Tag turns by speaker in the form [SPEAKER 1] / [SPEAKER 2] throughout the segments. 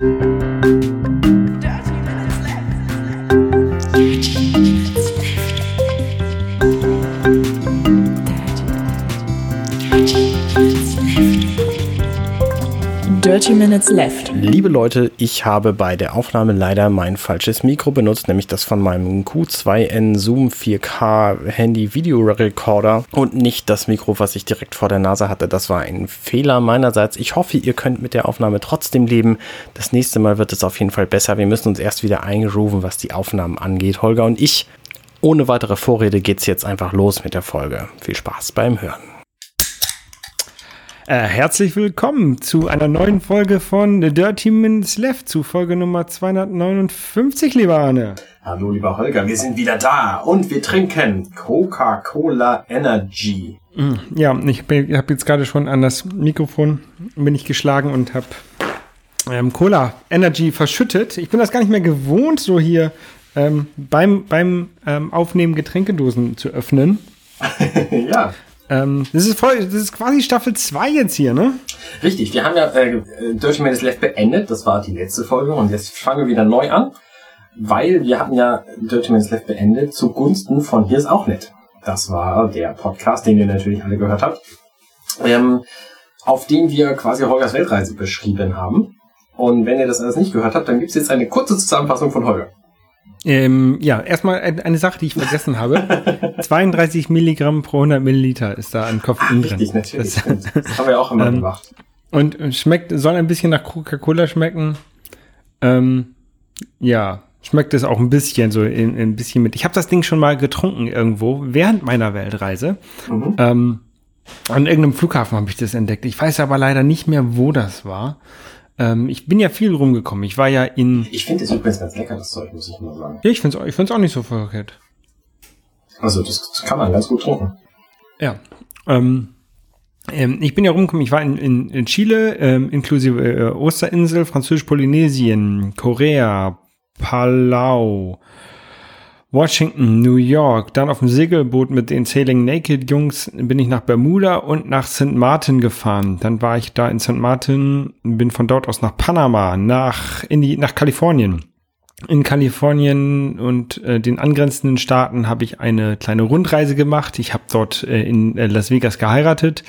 [SPEAKER 1] 30 Minutes Left.
[SPEAKER 2] Liebe Leute, ich habe bei der Aufnahme leider mein falsches Mikro benutzt, nämlich das von meinem Q2N Zoom 4K Handy Video Recorder und nicht das Mikro, was ich direkt vor der Nase hatte. Das war ein Fehler meinerseits. Ich hoffe, ihr könnt mit der Aufnahme trotzdem leben. Das nächste Mal wird es auf jeden Fall besser. Wir müssen uns erst wieder eingrooven, was die Aufnahmen angeht. Holger und ich. Ohne weitere Vorrede geht's jetzt einfach los mit der Folge. Viel Spaß beim Hören.
[SPEAKER 3] Äh, herzlich willkommen zu einer neuen Folge von The Dirty Minutes Left, zu Folge Nummer 259, lieber Arne.
[SPEAKER 2] Hallo, lieber Holger, wir sind wieder da und wir trinken Coca-Cola Energy.
[SPEAKER 3] Mm, ja, ich habe jetzt gerade schon an das Mikrofon bin ich geschlagen und habe ähm, Cola Energy verschüttet. Ich bin das gar nicht mehr gewohnt, so hier ähm, beim, beim ähm, Aufnehmen Getränkedosen zu öffnen.
[SPEAKER 2] ja.
[SPEAKER 3] Ähm, das, ist voll, das ist quasi Staffel 2 jetzt hier, ne?
[SPEAKER 2] Richtig, wir haben ja äh, Dirty Minutes Left beendet. Das war die letzte Folge und jetzt fangen wir wieder neu an, weil wir hatten ja Dirty Minutes Left beendet zugunsten von Hier ist auch nett. Das war der Podcast, den ihr natürlich alle gehört habt, ähm, auf dem wir quasi Holgers Weltreise beschrieben haben. Und wenn ihr das alles nicht gehört habt, dann gibt's jetzt eine kurze Zusammenfassung von Holger.
[SPEAKER 3] Ähm, ja, erstmal eine Sache, die ich vergessen habe. 32 Milligramm pro 100 Milliliter ist da an Koffein drin.
[SPEAKER 2] Richtig, natürlich. Das, das haben wir auch immer ähm, gemacht.
[SPEAKER 3] Und schmeckt, soll ein bisschen nach Coca-Cola schmecken. Ähm, ja, schmeckt es auch ein bisschen so ein, ein bisschen mit. Ich habe das Ding schon mal getrunken irgendwo während meiner Weltreise. Mhm. Ähm, an irgendeinem Flughafen habe ich das entdeckt. Ich weiß aber leider nicht mehr, wo das war. Ähm, ich bin ja viel rumgekommen. Ich war ja in.
[SPEAKER 2] Ich finde es übrigens ganz lecker, das Zeug, muss ich mal sagen.
[SPEAKER 3] Ja, ich finde es ich find's auch nicht so verkehrt.
[SPEAKER 2] Also, das kann man ganz gut trinken.
[SPEAKER 3] Ja. Ähm, ähm, ich bin ja rumgekommen, ich war in, in, in Chile, ähm, inklusive äh, Osterinsel, Französisch-Polynesien, Korea, Palau, Washington, New York, dann auf dem Segelboot mit den Sailing Naked Jungs bin ich nach Bermuda und nach St. Martin gefahren. Dann war ich da in St. Martin, bin von dort aus nach Panama, nach, in die, nach Kalifornien. In Kalifornien und äh, den angrenzenden Staaten habe ich eine kleine Rundreise gemacht. Ich habe dort äh, in äh, Las Vegas geheiratet.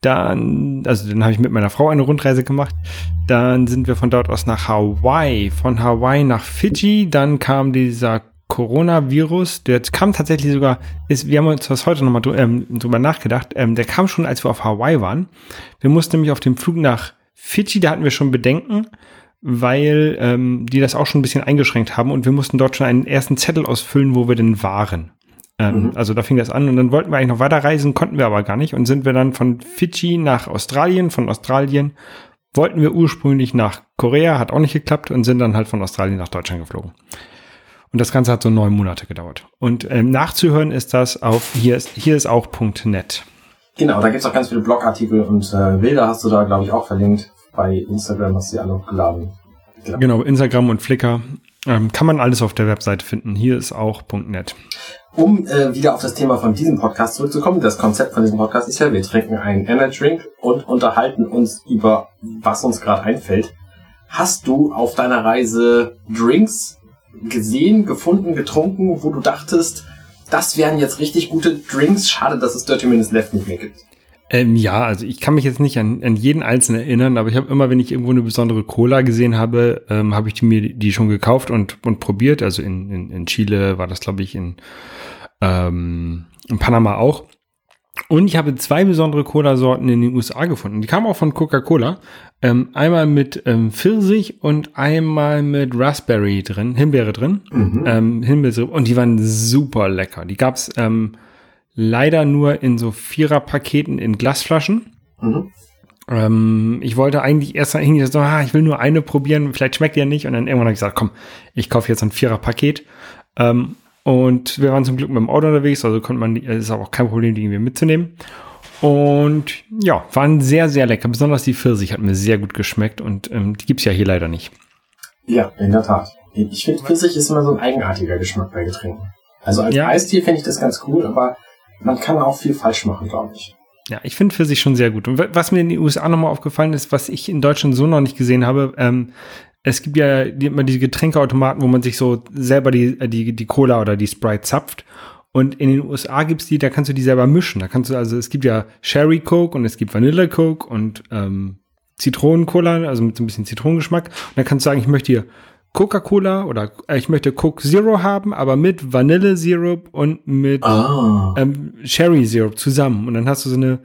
[SPEAKER 3] Dann, also dann habe ich mit meiner Frau eine Rundreise gemacht. Dann sind wir von dort aus nach Hawaii, von Hawaii nach Fiji. Dann kam dieser Coronavirus, der kam tatsächlich sogar, ist, wir haben uns das heute nochmal ähm, drüber nachgedacht, ähm, der kam schon, als wir auf Hawaii waren. Wir mussten nämlich auf dem Flug nach Fidschi, da hatten wir schon Bedenken, weil ähm, die das auch schon ein bisschen eingeschränkt haben und wir mussten dort schon einen ersten Zettel ausfüllen, wo wir denn waren. Ähm, mhm. Also da fing das an und dann wollten wir eigentlich noch weiterreisen, konnten wir aber gar nicht und sind wir dann von Fidschi nach Australien, von Australien wollten wir ursprünglich nach Korea, hat auch nicht geklappt und sind dann halt von Australien nach Deutschland geflogen. Und das Ganze hat so neun Monate gedauert. Und ähm, nachzuhören ist das auf hier ist, hier ist auch .net.
[SPEAKER 2] Genau, da gibt's auch ganz viele Blogartikel und äh, Bilder hast du da, glaube ich, auch verlinkt. Bei Instagram hast du die alle hochgeladen.
[SPEAKER 3] Genau. genau, Instagram und Flickr. Ähm, kann man alles auf der Webseite finden. Hier ist auch .net.
[SPEAKER 2] Um äh, wieder auf das Thema von diesem Podcast zurückzukommen, das Konzept von diesem Podcast ist ja, wir trinken einen Energy Drink und unterhalten uns über, was uns gerade einfällt. Hast du auf deiner Reise Drinks gesehen, gefunden, getrunken, wo du dachtest, das wären jetzt richtig gute Drinks. Schade, dass es Dirty Minutes Left nicht mehr gibt.
[SPEAKER 3] Ähm, ja, also ich kann mich jetzt nicht an, an jeden einzelnen erinnern, aber ich habe immer, wenn ich irgendwo eine besondere Cola gesehen habe, ähm, habe ich die, mir die schon gekauft und, und probiert. Also in, in, in Chile war das, glaube ich, in, ähm, in Panama auch. Und ich habe zwei besondere Cola-Sorten in den USA gefunden. Die kamen auch von Coca-Cola. Ähm, einmal mit ähm, Pfirsich und einmal mit Raspberry drin, Himbeere drin. Mhm. Ähm, Himbeere, und die waren super lecker. Die gab's ähm, leider nur in so Vierer-Paketen in Glasflaschen. Mhm. Ähm, ich wollte eigentlich erst irgendwie so, ah, ich will nur eine probieren, vielleicht schmeckt die ja nicht. Und dann irgendwann habe ich gesagt, komm, ich kaufe jetzt ein Vierer-Paket. Ähm, und wir waren zum Glück mit dem Auto unterwegs, also konnte man, es ist auch kein Problem, die irgendwie mitzunehmen. Und ja, waren sehr, sehr lecker. Besonders die Pfirsich hat mir sehr gut geschmeckt und ähm, die gibt's ja hier leider nicht.
[SPEAKER 2] Ja, in der Tat. Ich finde, Pfirsich ist immer so ein eigenartiger Geschmack bei Getränken. Also als ja. Eistier finde ich das ganz cool, aber man kann auch viel falsch machen, glaube ich.
[SPEAKER 3] Ja, ich finde Pfirsich schon sehr gut. Und was mir in den USA nochmal aufgefallen ist, was ich in Deutschland so noch nicht gesehen habe, ähm, es gibt ja immer diese Getränkeautomaten, wo man sich so selber die, äh, die, die Cola oder die Sprite zapft. Und in den USA gibt's die, da kannst du die selber mischen. Da kannst du, also es gibt ja Sherry Coke und es gibt Vanilla Coke und ähm, Zitronencola, also mit so ein bisschen Zitronengeschmack. Und dann kannst du sagen, ich möchte hier Coca-Cola oder äh, ich möchte Coke Zero haben, aber mit Vanille Syrup und mit
[SPEAKER 2] Ah.
[SPEAKER 3] ähm, Sherry Syrup zusammen. Und dann hast du so eine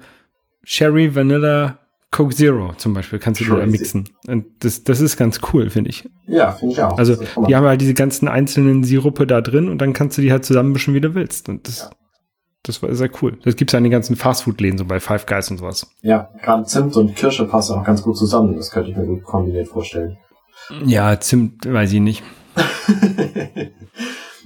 [SPEAKER 3] Sherry Vanilla Coke Zero zum Beispiel, kannst du da
[SPEAKER 2] Crazy.
[SPEAKER 3] mixen. Und das, das ist ganz cool, finde ich.
[SPEAKER 2] Ja, finde ich auch.
[SPEAKER 3] Also die haben halt diese ganzen einzelnen Sirupe da drin und dann kannst du die halt zusammenmischen, wie du willst. Und das,
[SPEAKER 2] Ja.
[SPEAKER 3] das war sehr cool. Das gibt's ja in den ganzen Fastfood-Läden, so bei Five Guys und sowas.
[SPEAKER 2] ja, gerade Zimt und Kirsche passen auch ganz gut zusammen. Das könnte ich mir gut kombiniert vorstellen.
[SPEAKER 3] Ja, Zimt, weiß ich nicht.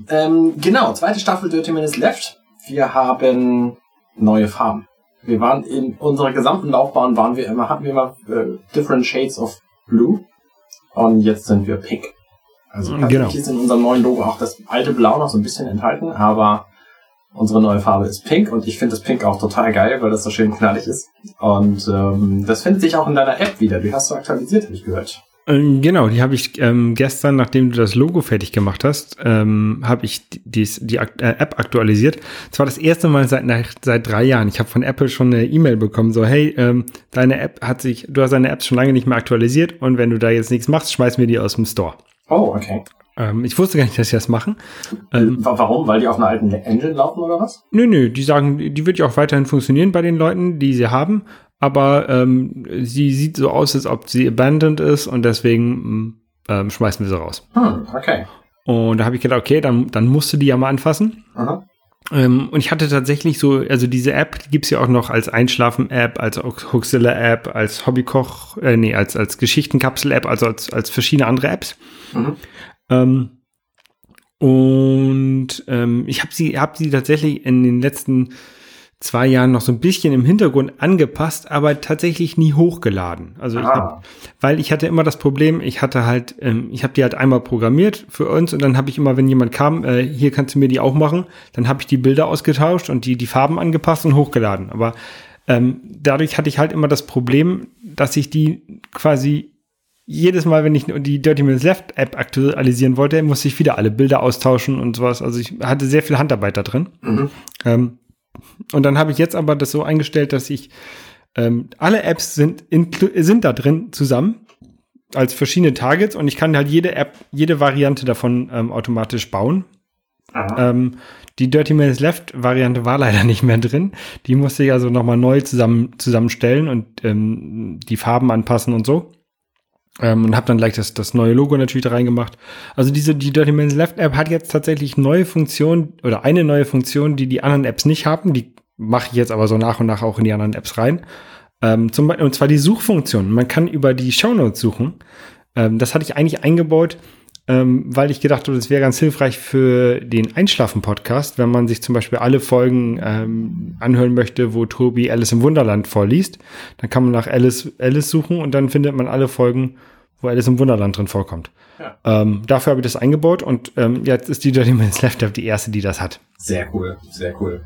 [SPEAKER 2] ähm, genau, zweite Staffel Dirty Minutes Left. Wir haben neue Farben. Wir waren in unserer gesamten Laufbahn waren wir immer, hatten wir immer äh, different shades of blue. Und jetzt sind wir pink. Also
[SPEAKER 3] Genau.
[SPEAKER 2] tatsächlich ist in unserem neuen Logo auch das alte Blau noch so ein bisschen enthalten, aber unsere neue Farbe ist pink und ich finde das Pink auch total geil, weil das so schön knallig ist. Und ähm, das findet sich auch in deiner App wieder. Die hast du aktualisiert, habe ich gehört.
[SPEAKER 3] Ähm, Genau, die habe ich ähm, gestern, nachdem du das Logo fertig gemacht hast, ähm, habe ich die, dies- die Akt- äh, App aktualisiert. Das war das erste Mal seit, nach, seit drei Jahren. Ich habe von Apple schon eine E-Mail bekommen, so hey, ähm, deine App hat sich, du hast deine App schon lange nicht mehr aktualisiert und wenn du da jetzt nichts machst, schmeißen wir die aus dem Store.
[SPEAKER 2] Oh, okay.
[SPEAKER 3] Ähm, ich wusste gar nicht, dass sie das machen. Ähm,
[SPEAKER 2] Wa- Warum? Weil die auf einer alten Engine laufen oder was?
[SPEAKER 3] Nö, nö, die sagen, die wird ja auch weiterhin funktionieren bei den Leuten, die sie haben, aber ähm, sie sieht so aus, als ob sie abandoned ist und deswegen mm, ähm, schmeißen wir sie raus.
[SPEAKER 2] Hm, okay.
[SPEAKER 3] Und da habe ich gedacht, okay, dann, dann musst du die ja mal anfassen.
[SPEAKER 2] Aha.
[SPEAKER 3] Ähm, und ich hatte tatsächlich so, also diese App gibt's ja auch noch als Einschlafen-App, als Huxilla-App, als Hobbykoch, äh, nee, als, als Geschichtenkapsel-App, also als, als verschiedene andere Apps.
[SPEAKER 2] Mhm.
[SPEAKER 3] Ähm, und ähm, ich habe sie, hab sie tatsächlich in den letzten zwei Jahren noch so ein bisschen im Hintergrund angepasst, aber tatsächlich nie hochgeladen. Also ich
[SPEAKER 2] Ah.
[SPEAKER 3] hab, weil ich hatte immer das Problem, ich hatte halt, ähm, ich habe die halt einmal programmiert für uns und dann habe ich immer, wenn jemand kam, äh, hier kannst du mir die auch machen, dann habe ich die Bilder ausgetauscht und die die Farben angepasst und hochgeladen. Aber ähm, dadurch hatte ich halt immer das Problem, dass ich die quasi jedes Mal, wenn ich die Dirty Minutes Left App aktualisieren wollte, musste ich wieder alle Bilder austauschen und sowas. Also ich hatte sehr viel Handarbeit da drin.
[SPEAKER 2] Mhm.
[SPEAKER 3] Ähm, und dann habe ich jetzt aber das so eingestellt, dass ich ähm, alle Apps sind, sind da drin zusammen als verschiedene Targets und ich kann halt jede App, jede Variante davon ähm, automatisch bauen. Ähm, die Dirty Minutes Left Variante war leider nicht mehr drin. Die musste ich also nochmal neu zusammen, zusammenstellen und ähm, die Farben anpassen und so. Ähm, und habe dann gleich das, das neue Logo natürlich da reingemacht. Also diese, die Dirty Minutes Left App hat jetzt tatsächlich neue Funktionen oder eine neue Funktion, die die anderen Apps nicht haben. Die mache ich jetzt aber so nach und nach auch in die anderen Apps rein. Ähm, zum, und zwar die Suchfunktion. Man kann über die Shownotes suchen. Ähm, das hatte ich eigentlich eingebaut, ähm, weil ich gedacht habe, das wäre ganz hilfreich für den Einschlafen-Podcast, wenn man sich zum Beispiel alle Folgen ähm, anhören möchte, wo Tobi Alice im Wunderland vorliest. Dann kann man nach Alice, Alice suchen und dann findet man alle Folgen, wo Alice im Wunderland drin vorkommt.
[SPEAKER 2] Ja.
[SPEAKER 3] Ähm, dafür habe ich das eingebaut und ähm, jetzt ist die Dirty Minutes Left die erste, die das hat.
[SPEAKER 2] Sehr cool, sehr cool.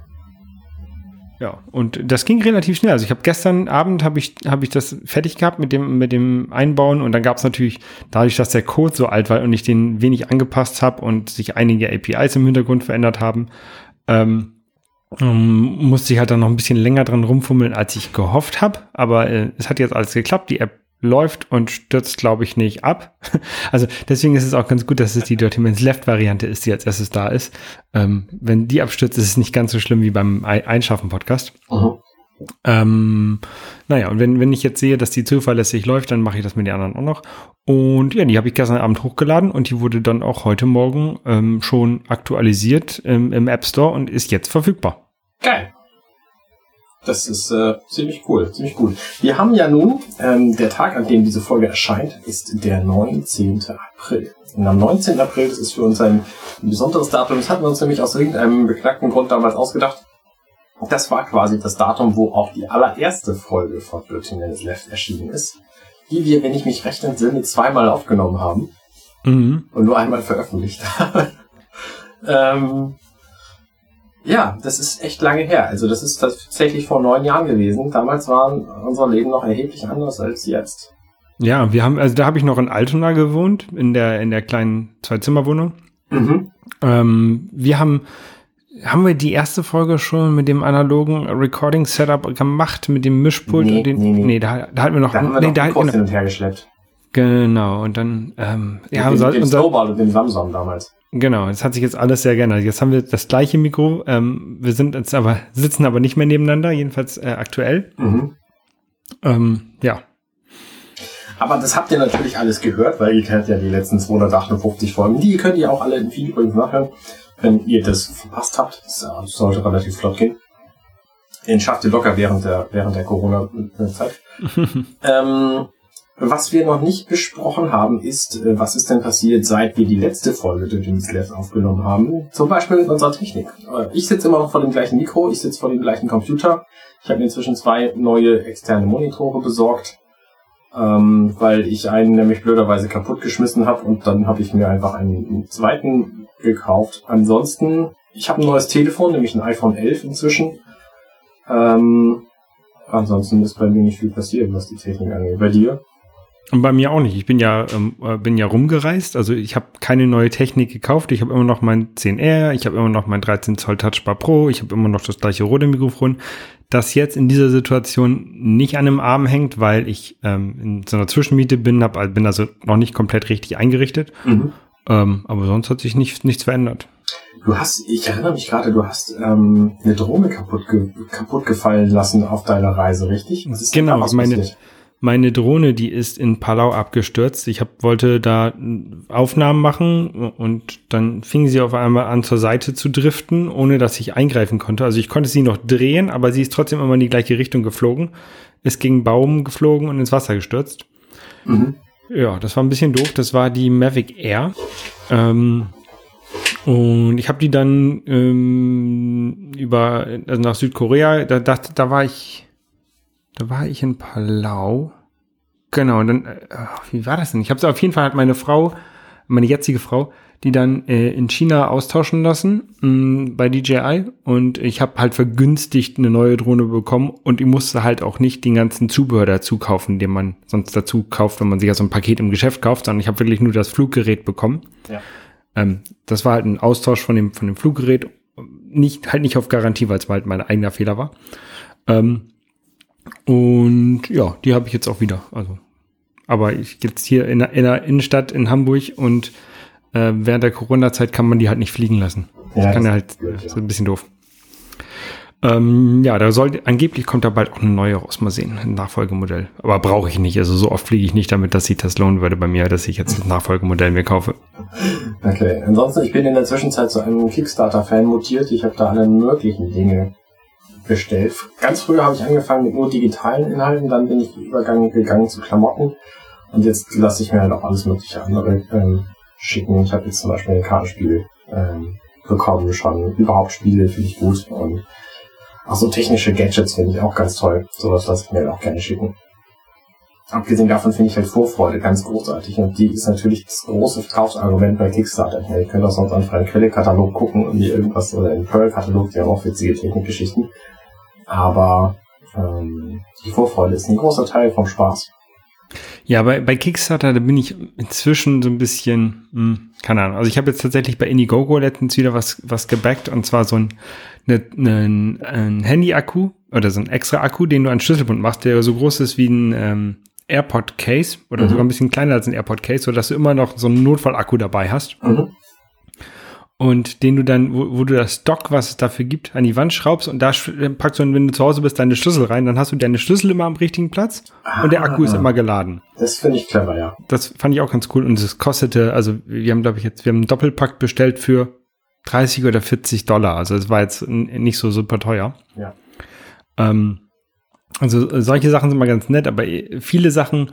[SPEAKER 3] Ja, und das ging relativ schnell. Also ich habe gestern Abend habe ich habe ich das fertig gehabt mit dem mit dem Einbauen und dann gab es natürlich dadurch, dass der Code so alt war und ich den wenig angepasst habe und sich einige APIs im Hintergrund verändert haben, ähm, ähm, musste ich halt dann noch ein bisschen länger dran rumfummeln, als ich gehofft habe. Aber äh, es hat jetzt alles geklappt. Die App läuft und stürzt, glaube ich, nicht ab. Also deswegen ist es auch ganz gut, dass es die Dirty Minutes Left Variante ist, die als erstes da ist. Ähm, wenn die abstürzt, ist es nicht ganz so schlimm wie beim Ei- Einschaffen-Podcast.
[SPEAKER 2] Mhm.
[SPEAKER 3] Ähm, naja, und wenn, wenn ich jetzt sehe, dass die zuverlässig läuft, dann mache ich das mit den anderen auch noch. Und ja, die habe ich gestern Abend hochgeladen und die wurde dann auch heute Morgen ähm, schon aktualisiert im, im App Store und ist jetzt verfügbar.
[SPEAKER 2] Geil. Das ist äh, ziemlich cool, ziemlich gut. Wir haben ja nun, ähm, der Tag, an dem diese Folge erscheint, ist der 19. April. Und am 19. April, das ist für uns ein besonderes Datum, das hatten wir uns nämlich aus irgendeinem beknackten Grund damals ausgedacht. Das war quasi das Datum, wo auch die allererste Folge von 13 Minutes Left erschienen ist, die wir, wenn ich mich recht entsinne, zweimal aufgenommen haben
[SPEAKER 3] Mhm.
[SPEAKER 2] und nur einmal veröffentlicht habe. ähm, ja, das ist echt lange her. Also das ist tatsächlich vor neun Jahren gewesen. Damals waren unsere Leben noch erheblich anders als jetzt.
[SPEAKER 3] Ja, wir haben, also da habe ich noch in Altona gewohnt, in der, in der kleinen Zwei-Zimmer-Wohnung.
[SPEAKER 2] Mhm.
[SPEAKER 3] Ähm, wir haben, haben wir die erste Folge schon mit dem analogen Recording-Setup gemacht, mit dem Mischpult?
[SPEAKER 2] Nee,
[SPEAKER 3] und den,
[SPEAKER 2] nee, nee.
[SPEAKER 3] nee da, da hatten wir noch,
[SPEAKER 2] Da haben wir
[SPEAKER 3] nee,
[SPEAKER 2] noch
[SPEAKER 3] da,
[SPEAKER 2] den
[SPEAKER 3] genau,
[SPEAKER 2] hin und her geschleppt.
[SPEAKER 3] genau, und dann, ähm, ja,
[SPEAKER 2] mit
[SPEAKER 3] unser,
[SPEAKER 2] dem
[SPEAKER 3] unser,
[SPEAKER 2] Snowball und dem Samsung damals.
[SPEAKER 3] Genau, das hat sich jetzt alles sehr geändert. Jetzt haben wir das gleiche Mikro. Ähm, wir sind jetzt aber, sitzen aber nicht mehr nebeneinander, jedenfalls äh, aktuell.
[SPEAKER 2] Mhm.
[SPEAKER 3] Ähm, ja.
[SPEAKER 2] Aber das habt ihr natürlich alles gehört, weil ihr kennt ja die letzten 258 Folgen. Die könnt ihr auch alle im Feed übrigens nachhören, wenn ihr das verpasst habt. Das äh, sollte relativ flott gehen. Den schafft ihr locker während der, während der Corona-Zeit. ähm, was wir noch nicht besprochen haben, ist, äh, was ist denn passiert, seit wir die letzte Folge der Dingslev aufgenommen haben. Zum Beispiel mit unserer Technik. Äh, Ich sitze immer noch vor dem gleichen Mikro, ich sitze vor dem gleichen Computer. Ich habe mir inzwischen zwei neue externe Monitore besorgt, ähm, weil ich einen nämlich blöderweise kaputt geschmissen habe und dann habe ich mir einfach einen zweiten gekauft. Ansonsten, ich habe ein neues Telefon, nämlich ein iPhone 11 inzwischen. Ähm, ansonsten ist bei mir nicht viel passiert, was die Technik angeht. Bei dir?
[SPEAKER 3] Und bei mir auch nicht. Ich bin ja, ähm, äh, bin ja rumgereist. Also ich habe keine neue Technik gekauft. Ich habe immer noch mein 10R, ich habe immer noch mein 13 Zoll Touchbar Pro, ich habe immer noch das gleiche rote Mikrofon, das jetzt in dieser Situation nicht an einem Arm hängt, weil ich ähm, in so einer Zwischenmiete bin, hab, bin also noch nicht komplett richtig eingerichtet. Ähm, aber sonst hat sich nicht, nichts verändert.
[SPEAKER 2] Du hast, ich erinnere mich gerade, du hast ähm, eine Drohne kaputt, ge kaputt gefallen lassen auf deiner Reise, richtig? Was ist
[SPEAKER 3] Genau, meine-
[SPEAKER 2] passiert?
[SPEAKER 3] Meine Drohne, die ist in Palau abgestürzt. Ich hab, wollte da Aufnahmen machen und dann fing sie auf einmal an zur Seite zu driften, ohne dass ich eingreifen konnte. Also ich konnte sie noch drehen, aber sie ist trotzdem immer in die gleiche Richtung geflogen. Ist gegen Baum geflogen und ins Wasser gestürzt.
[SPEAKER 2] Mhm.
[SPEAKER 3] Ja, das war ein bisschen doof. Das war die Mavic Air. Ähm, und ich habe die dann ähm, über also nach Südkorea. Da, da, da war ich, da war ich in Palau. Genau. Und dann, äh, wie war das denn? Ich habe auf jeden Fall hat meine Frau, meine jetzige Frau, die dann äh, in China austauschen lassen mh, bei DJI und ich habe halt vergünstigt eine neue Drohne bekommen und ich musste halt auch nicht den ganzen Zubehör dazu kaufen, den man sonst dazu kauft, wenn man sich ja so ein Paket im Geschäft kauft, sondern ich habe wirklich nur das Fluggerät bekommen.
[SPEAKER 2] Ja.
[SPEAKER 3] Ähm, das war halt ein Austausch von dem von dem Fluggerät, nicht halt nicht auf Garantie, weil es halt mein eigener Fehler war. Ähm, und ja, die habe ich jetzt auch wieder. Also, aber ich jetzt hier in der, in der Innenstadt in Hamburg und äh, während der Corona-Zeit kann man die halt nicht fliegen lassen.
[SPEAKER 2] Ja,
[SPEAKER 3] das kann ja halt
[SPEAKER 2] ist blöd, ja.
[SPEAKER 3] so ein bisschen doof. Ähm, ja, da soll angeblich kommt da bald auch eine neue raus. Mal sehen, ein Nachfolgemodell. Aber brauche ich nicht. Also so oft fliege ich nicht damit, dass sich das lohnen würde bei mir, dass ich jetzt ein Nachfolgemodell mir kaufe.
[SPEAKER 2] Okay, ansonsten, ich bin in der Zwischenzeit zu einem Kickstarter-Fan mutiert. Ich habe da alle möglichen Dinge bestellt. Ganz früher habe ich angefangen mit nur digitalen Inhalten, dann bin ich übergegangen gegangen zu Klamotten und jetzt lasse ich mir halt auch alles mögliche andere ähm, schicken. Ich habe jetzt zum Beispiel ein Kartenspiel ähm, bekommen schon. Überhaupt Spiele finde ich gut und auch so technische Gadgets finde ich auch ganz toll. Sowas lasse ich mir halt auch gerne schicken. Abgesehen davon finde ich halt Vorfreude ganz großartig und die ist natürlich das große Verkaufsargument bei Kickstarter. Ja, ihr könnt auch sonst einfach einen Quelle-Katalog gucken und mir irgendwas oder einen Pearl-Katalog, die haben auch witzige Technikgeschichten. Aber ähm, die Vorfreude ist ein großer Teil vom Spaß.
[SPEAKER 3] Ja, bei, bei Kickstarter, da bin ich inzwischen so ein bisschen, hm, keine Ahnung. Also ich habe jetzt tatsächlich bei Indiegogo letztens wieder was, was gebackt und zwar so ein, ne, ne, ein Handy-Akku oder so ein extra Akku, den du an Schlüsselbund machst, der so groß ist wie ein ähm, AirPod-Case oder
[SPEAKER 2] Mhm.
[SPEAKER 3] sogar ein bisschen kleiner als ein AirPod-Case, sodass du immer noch so einen Notfall-Akku dabei hast
[SPEAKER 2] Mhm.
[SPEAKER 3] und den du dann, wo, wo du das Dock, was es dafür gibt, an die Wand schraubst und da sch- packst du, wenn du zu Hause bist, deine Schlüssel rein, dann hast du deine Schlüssel immer am richtigen Platz und der Akku ist
[SPEAKER 2] Ah.
[SPEAKER 3] immer geladen.
[SPEAKER 2] Das finde ich clever, ja.
[SPEAKER 3] Das fand ich auch ganz cool. Und es kostete, also wir haben, glaube ich, jetzt, wir haben einen Doppelpack bestellt für 30 oder 40 Dollar. Also es war jetzt nicht so super teuer.
[SPEAKER 2] Ja.
[SPEAKER 3] Ähm, also äh, solche Sachen sind mal ganz nett, aber äh, viele Sachen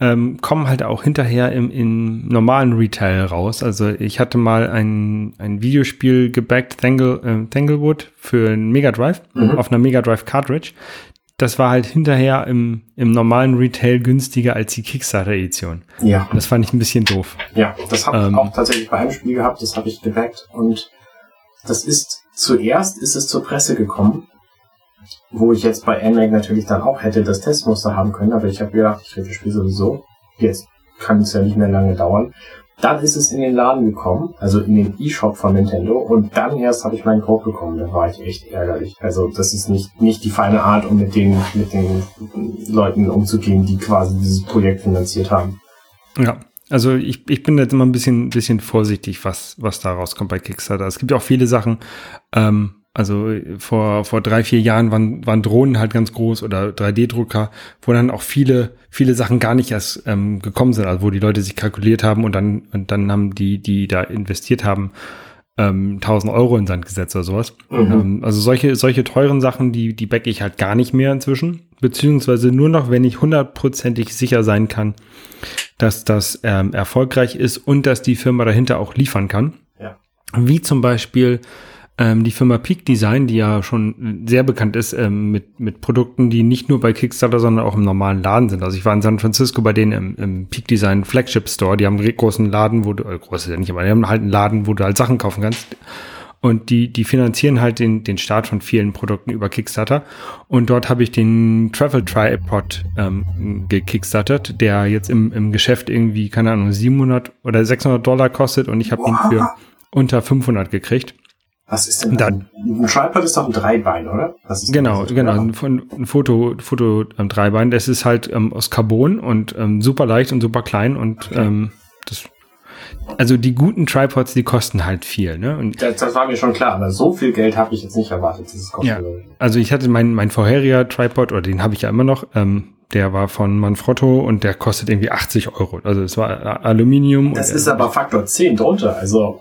[SPEAKER 3] ähm, kommen halt auch hinterher im, im normalen Retail raus. Also ich hatte mal ein, ein Videospiel gebackt, Tangle, äh, Tanglewood, für einen Mega Drive,
[SPEAKER 2] Mhm.
[SPEAKER 3] auf einer Mega Drive Cartridge. Das war halt hinterher im, im normalen Retail günstiger als die Kickstarter-Edition.
[SPEAKER 2] Ja.
[SPEAKER 3] Das fand ich ein bisschen doof.
[SPEAKER 2] Ja, das habe ich
[SPEAKER 3] Ähm.
[SPEAKER 2] auch tatsächlich bei einem Spiel gehabt, das habe ich gebackt und das ist zuerst ist es zur Presse gekommen, wo ich jetzt bei NMAC natürlich dann auch hätte das Testmuster haben können, aber ich habe gedacht, ich kriege das Spiel sowieso. jetzt kann es ja nicht mehr lange dauern. Dann ist es in den Laden gekommen, also in den E-Shop von Nintendo, und dann erst habe ich meinen Code bekommen. Da war ich echt ärgerlich. Also das ist nicht, nicht die feine Art, um mit den, mit den Leuten umzugehen, die quasi dieses Projekt finanziert haben.
[SPEAKER 3] Ja, also ich, ich bin jetzt immer ein bisschen, bisschen vorsichtig, was, was da rauskommt bei Kickstarter. Es gibt ja auch viele Sachen, ähm, also vor, vor drei, vier Jahren waren, waren Drohnen halt ganz groß oder 3D-Drucker, wo dann auch viele, viele Sachen gar nicht erst ähm, gekommen sind, also wo die Leute sich kalkuliert haben und dann, und dann haben die, die da investiert haben, ähm, 1000 Euro in Sand gesetzt oder sowas. Mhm. Ähm, also solche, solche teuren Sachen, die, die backe ich halt gar nicht mehr inzwischen, beziehungsweise nur noch, wenn ich hundertprozentig sicher sein kann, dass das ähm, erfolgreich ist und dass die Firma dahinter auch liefern kann.
[SPEAKER 2] Ja.
[SPEAKER 3] Wie zum Beispiel ähm, die Firma Peak Design, die ja schon sehr bekannt ist ähm, mit, mit Produkten, die nicht nur bei Kickstarter, sondern auch im normalen Laden sind. Also ich war in San Francisco bei denen im, im Peak Design Flagship Store. Die haben einen großen Laden, wo du, äh, groß ist ja nicht, aber die haben halt einen Laden, wo du halt Sachen kaufen kannst. Und die, die finanzieren halt den, den Start von vielen Produkten über Kickstarter. Und dort habe ich den Travel Tripod ähm, gekickstartet, der jetzt im, im Geschäft irgendwie, keine Ahnung, 700 oder 600 Dollar kostet. Und ich habe ihn für unter 500 gekriegt.
[SPEAKER 2] Was ist denn dann? Ein Tripod ist doch ein Dreibein, oder?
[SPEAKER 3] genau, genau. Ein, ein Foto, Foto ähm, Dreibein. Das ist halt ähm, aus Carbon und ähm, super leicht und super klein und okay. ähm, das. Also die guten Tripods, die kosten halt viel, ne? Und
[SPEAKER 2] das, das war mir schon klar, aber so viel Geld habe ich jetzt nicht erwartet.
[SPEAKER 3] Kostet ja, also ich hatte mein mein vorheriger Tripod oder den habe ich ja immer noch. Ähm, der war von Manfrotto und der kostet irgendwie 80 Euro. Also es war Aluminium.
[SPEAKER 2] Das ist aber Faktor 10 drunter. Also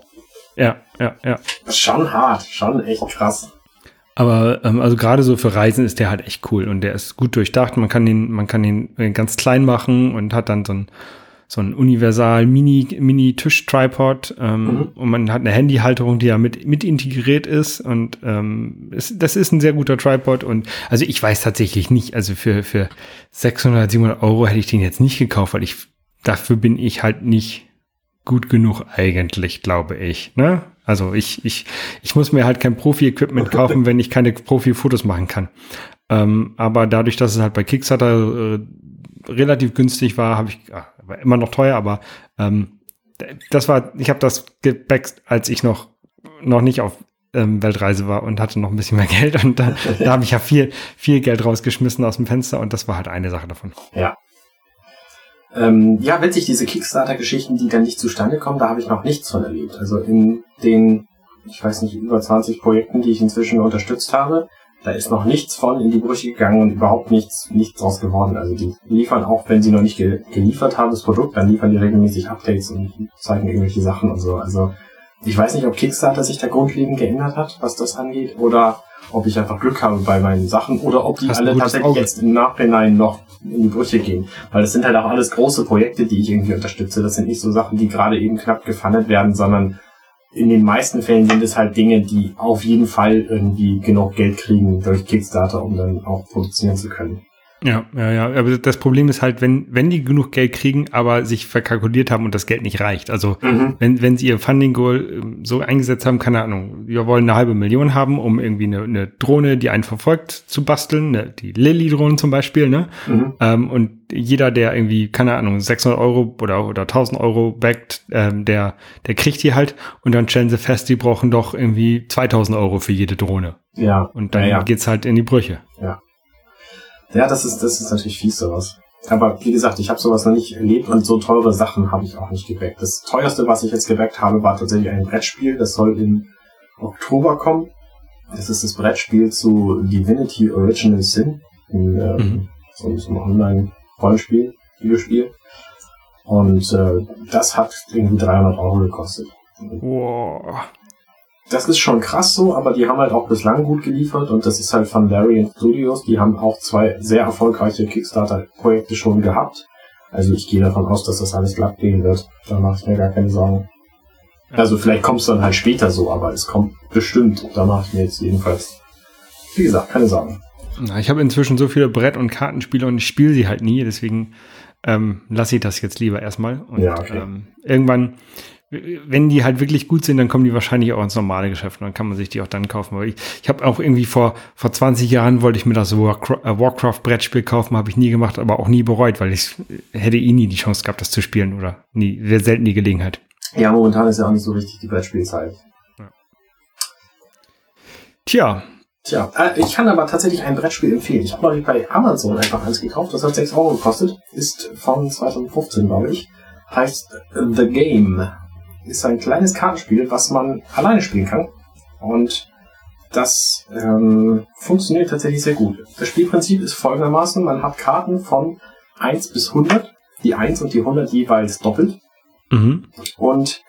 [SPEAKER 3] ja, ja, ja.
[SPEAKER 2] Schon hart, schon echt krass.
[SPEAKER 3] Aber ähm, also gerade so für Reisen ist der halt echt cool und der ist gut durchdacht. Man kann den, man kann den äh, ganz klein machen und hat dann so ein so ein universal Mini Mini Tisch Tripod ähm, mhm. und man hat eine Handyhalterung, die ja mit mit integriert ist und ähm, es, das ist ein sehr guter Tripod und also ich weiß tatsächlich nicht, also für für 600 700 Euro hätte ich den jetzt nicht gekauft, weil ich dafür bin ich halt nicht gut genug eigentlich, glaube ich. Ne? Also ich, ich, ich muss mir halt kein Profi-Equipment kaufen, wenn ich keine Profi-Fotos machen kann. Ähm, aber dadurch, dass es halt bei Kickstarter äh, relativ günstig war, habe ich, ach, war immer noch teuer, aber ähm, das war, ich habe das gebackt, als ich noch, noch nicht auf ähm, Weltreise war und hatte noch ein bisschen mehr Geld und da, da habe ich ja viel, viel Geld rausgeschmissen aus dem Fenster und das war halt eine Sache davon.
[SPEAKER 2] Ja, ähm, ja, witzig, diese Kickstarter-Geschichten, die dann nicht zustande kommen, da habe ich noch nichts von erlebt. Also in den, ich weiß nicht, über 20 Projekten, die ich inzwischen unterstützt habe, da ist noch nichts von in die Brüche gegangen und überhaupt nichts, nichts draus geworden. Also die liefern auch, wenn sie noch nicht ge geliefert haben, das Produkt, dann liefern die regelmäßig Updates und zeigen irgendwelche Sachen und so. Also ich weiß nicht, ob Kickstarter sich da grundlegend geändert hat, was das angeht, oder ob ich einfach Glück habe bei meinen Sachen oder ob die Hast alle tatsächlich Auge. jetzt im Nachhinein noch in die Brüche gehen. Weil das sind halt auch alles große Projekte, die ich irgendwie unterstütze. Das sind nicht so Sachen, die gerade eben knapp gefundet werden, sondern in den meisten Fällen sind es halt Dinge, die auf jeden Fall irgendwie genug Geld kriegen durch Kickstarter, um dann auch produzieren zu können.
[SPEAKER 3] Ja, ja, ja. Aber das Problem ist halt, wenn, wenn die genug Geld kriegen, aber sich verkalkuliert haben und das Geld nicht reicht. Also, mhm. wenn, wenn sie ihr Funding Goal ähm, so eingesetzt haben, keine Ahnung, wir wollen eine halbe Million haben, um irgendwie eine, eine Drohne, die einen verfolgt, zu basteln, ne, die Lilly-Drohne zum Beispiel, ne? Mhm. Ähm, und jeder, der irgendwie, keine Ahnung, 600 Euro oder, oder 1000 Euro backt, ähm, der, der kriegt die halt und dann stellen sie fest, die brauchen doch irgendwie 2000 Euro für jede Drohne.
[SPEAKER 2] Ja.
[SPEAKER 3] Und dann
[SPEAKER 2] ja, ja.
[SPEAKER 3] geht's halt in die Brüche.
[SPEAKER 2] Ja. Ja, das ist, das ist natürlich fies sowas. Aber wie gesagt, ich habe sowas noch nicht erlebt und so teure Sachen habe ich auch nicht gebackt. Das teuerste, was ich jetzt gebackt habe, war tatsächlich ein Brettspiel. Das soll im Oktober kommen. Das ist das Brettspiel zu Divinity Original Sin. In, äh, mhm. so, ein Online-Rollenspiel, Videospiel. Und äh, das hat irgendwie 300 Euro gekostet.
[SPEAKER 3] Wow
[SPEAKER 2] das ist schon krass so, aber die haben halt auch bislang gut geliefert und das ist halt von Variant Studios. Die haben auch zwei sehr erfolgreiche Kickstarter-Projekte schon gehabt. Also ich gehe davon aus, dass das alles glatt gehen wird. Da mache ich mir gar keine Sorgen. Also vielleicht kommt es dann halt später so, aber es kommt bestimmt. Da mache ich mir jetzt jedenfalls, wie gesagt, keine Sorgen.
[SPEAKER 3] Na, ich habe inzwischen so viele Brett- und Kartenspiele und ich spiele sie halt nie, deswegen ähm, lasse ich das jetzt lieber erstmal. Und
[SPEAKER 2] ja, okay.
[SPEAKER 3] ähm, irgendwann wenn die halt wirklich gut sind, dann kommen die wahrscheinlich auch ins normale Geschäft und dann kann man sich die auch dann kaufen. Weil ich, ich habe auch irgendwie vor, vor 20 Jahren wollte ich mir das äh, Warcraft-Brettspiel kaufen, habe ich nie gemacht, aber auch nie bereut, weil ich hätte eh nie die Chance gehabt, das zu spielen oder nie, wäre selten die Gelegenheit.
[SPEAKER 2] Ja, momentan ist ja auch nicht so richtig die Brettspielzeit. Ja.
[SPEAKER 3] Tja.
[SPEAKER 2] Tja, äh, ich kann aber tatsächlich ein Brettspiel empfehlen. Ich habe neulich bei Amazon einfach eins gekauft, das hat 6 Euro gekostet, ist von 2015, glaube ich. Heißt The Game ist ein kleines Kartenspiel, was man alleine spielen kann. Und das ähm, funktioniert tatsächlich sehr gut. Das Spielprinzip ist folgendermaßen, man hat Karten von 1 bis 100, die 1 und die 100 jeweils doppelt. Mhm. Und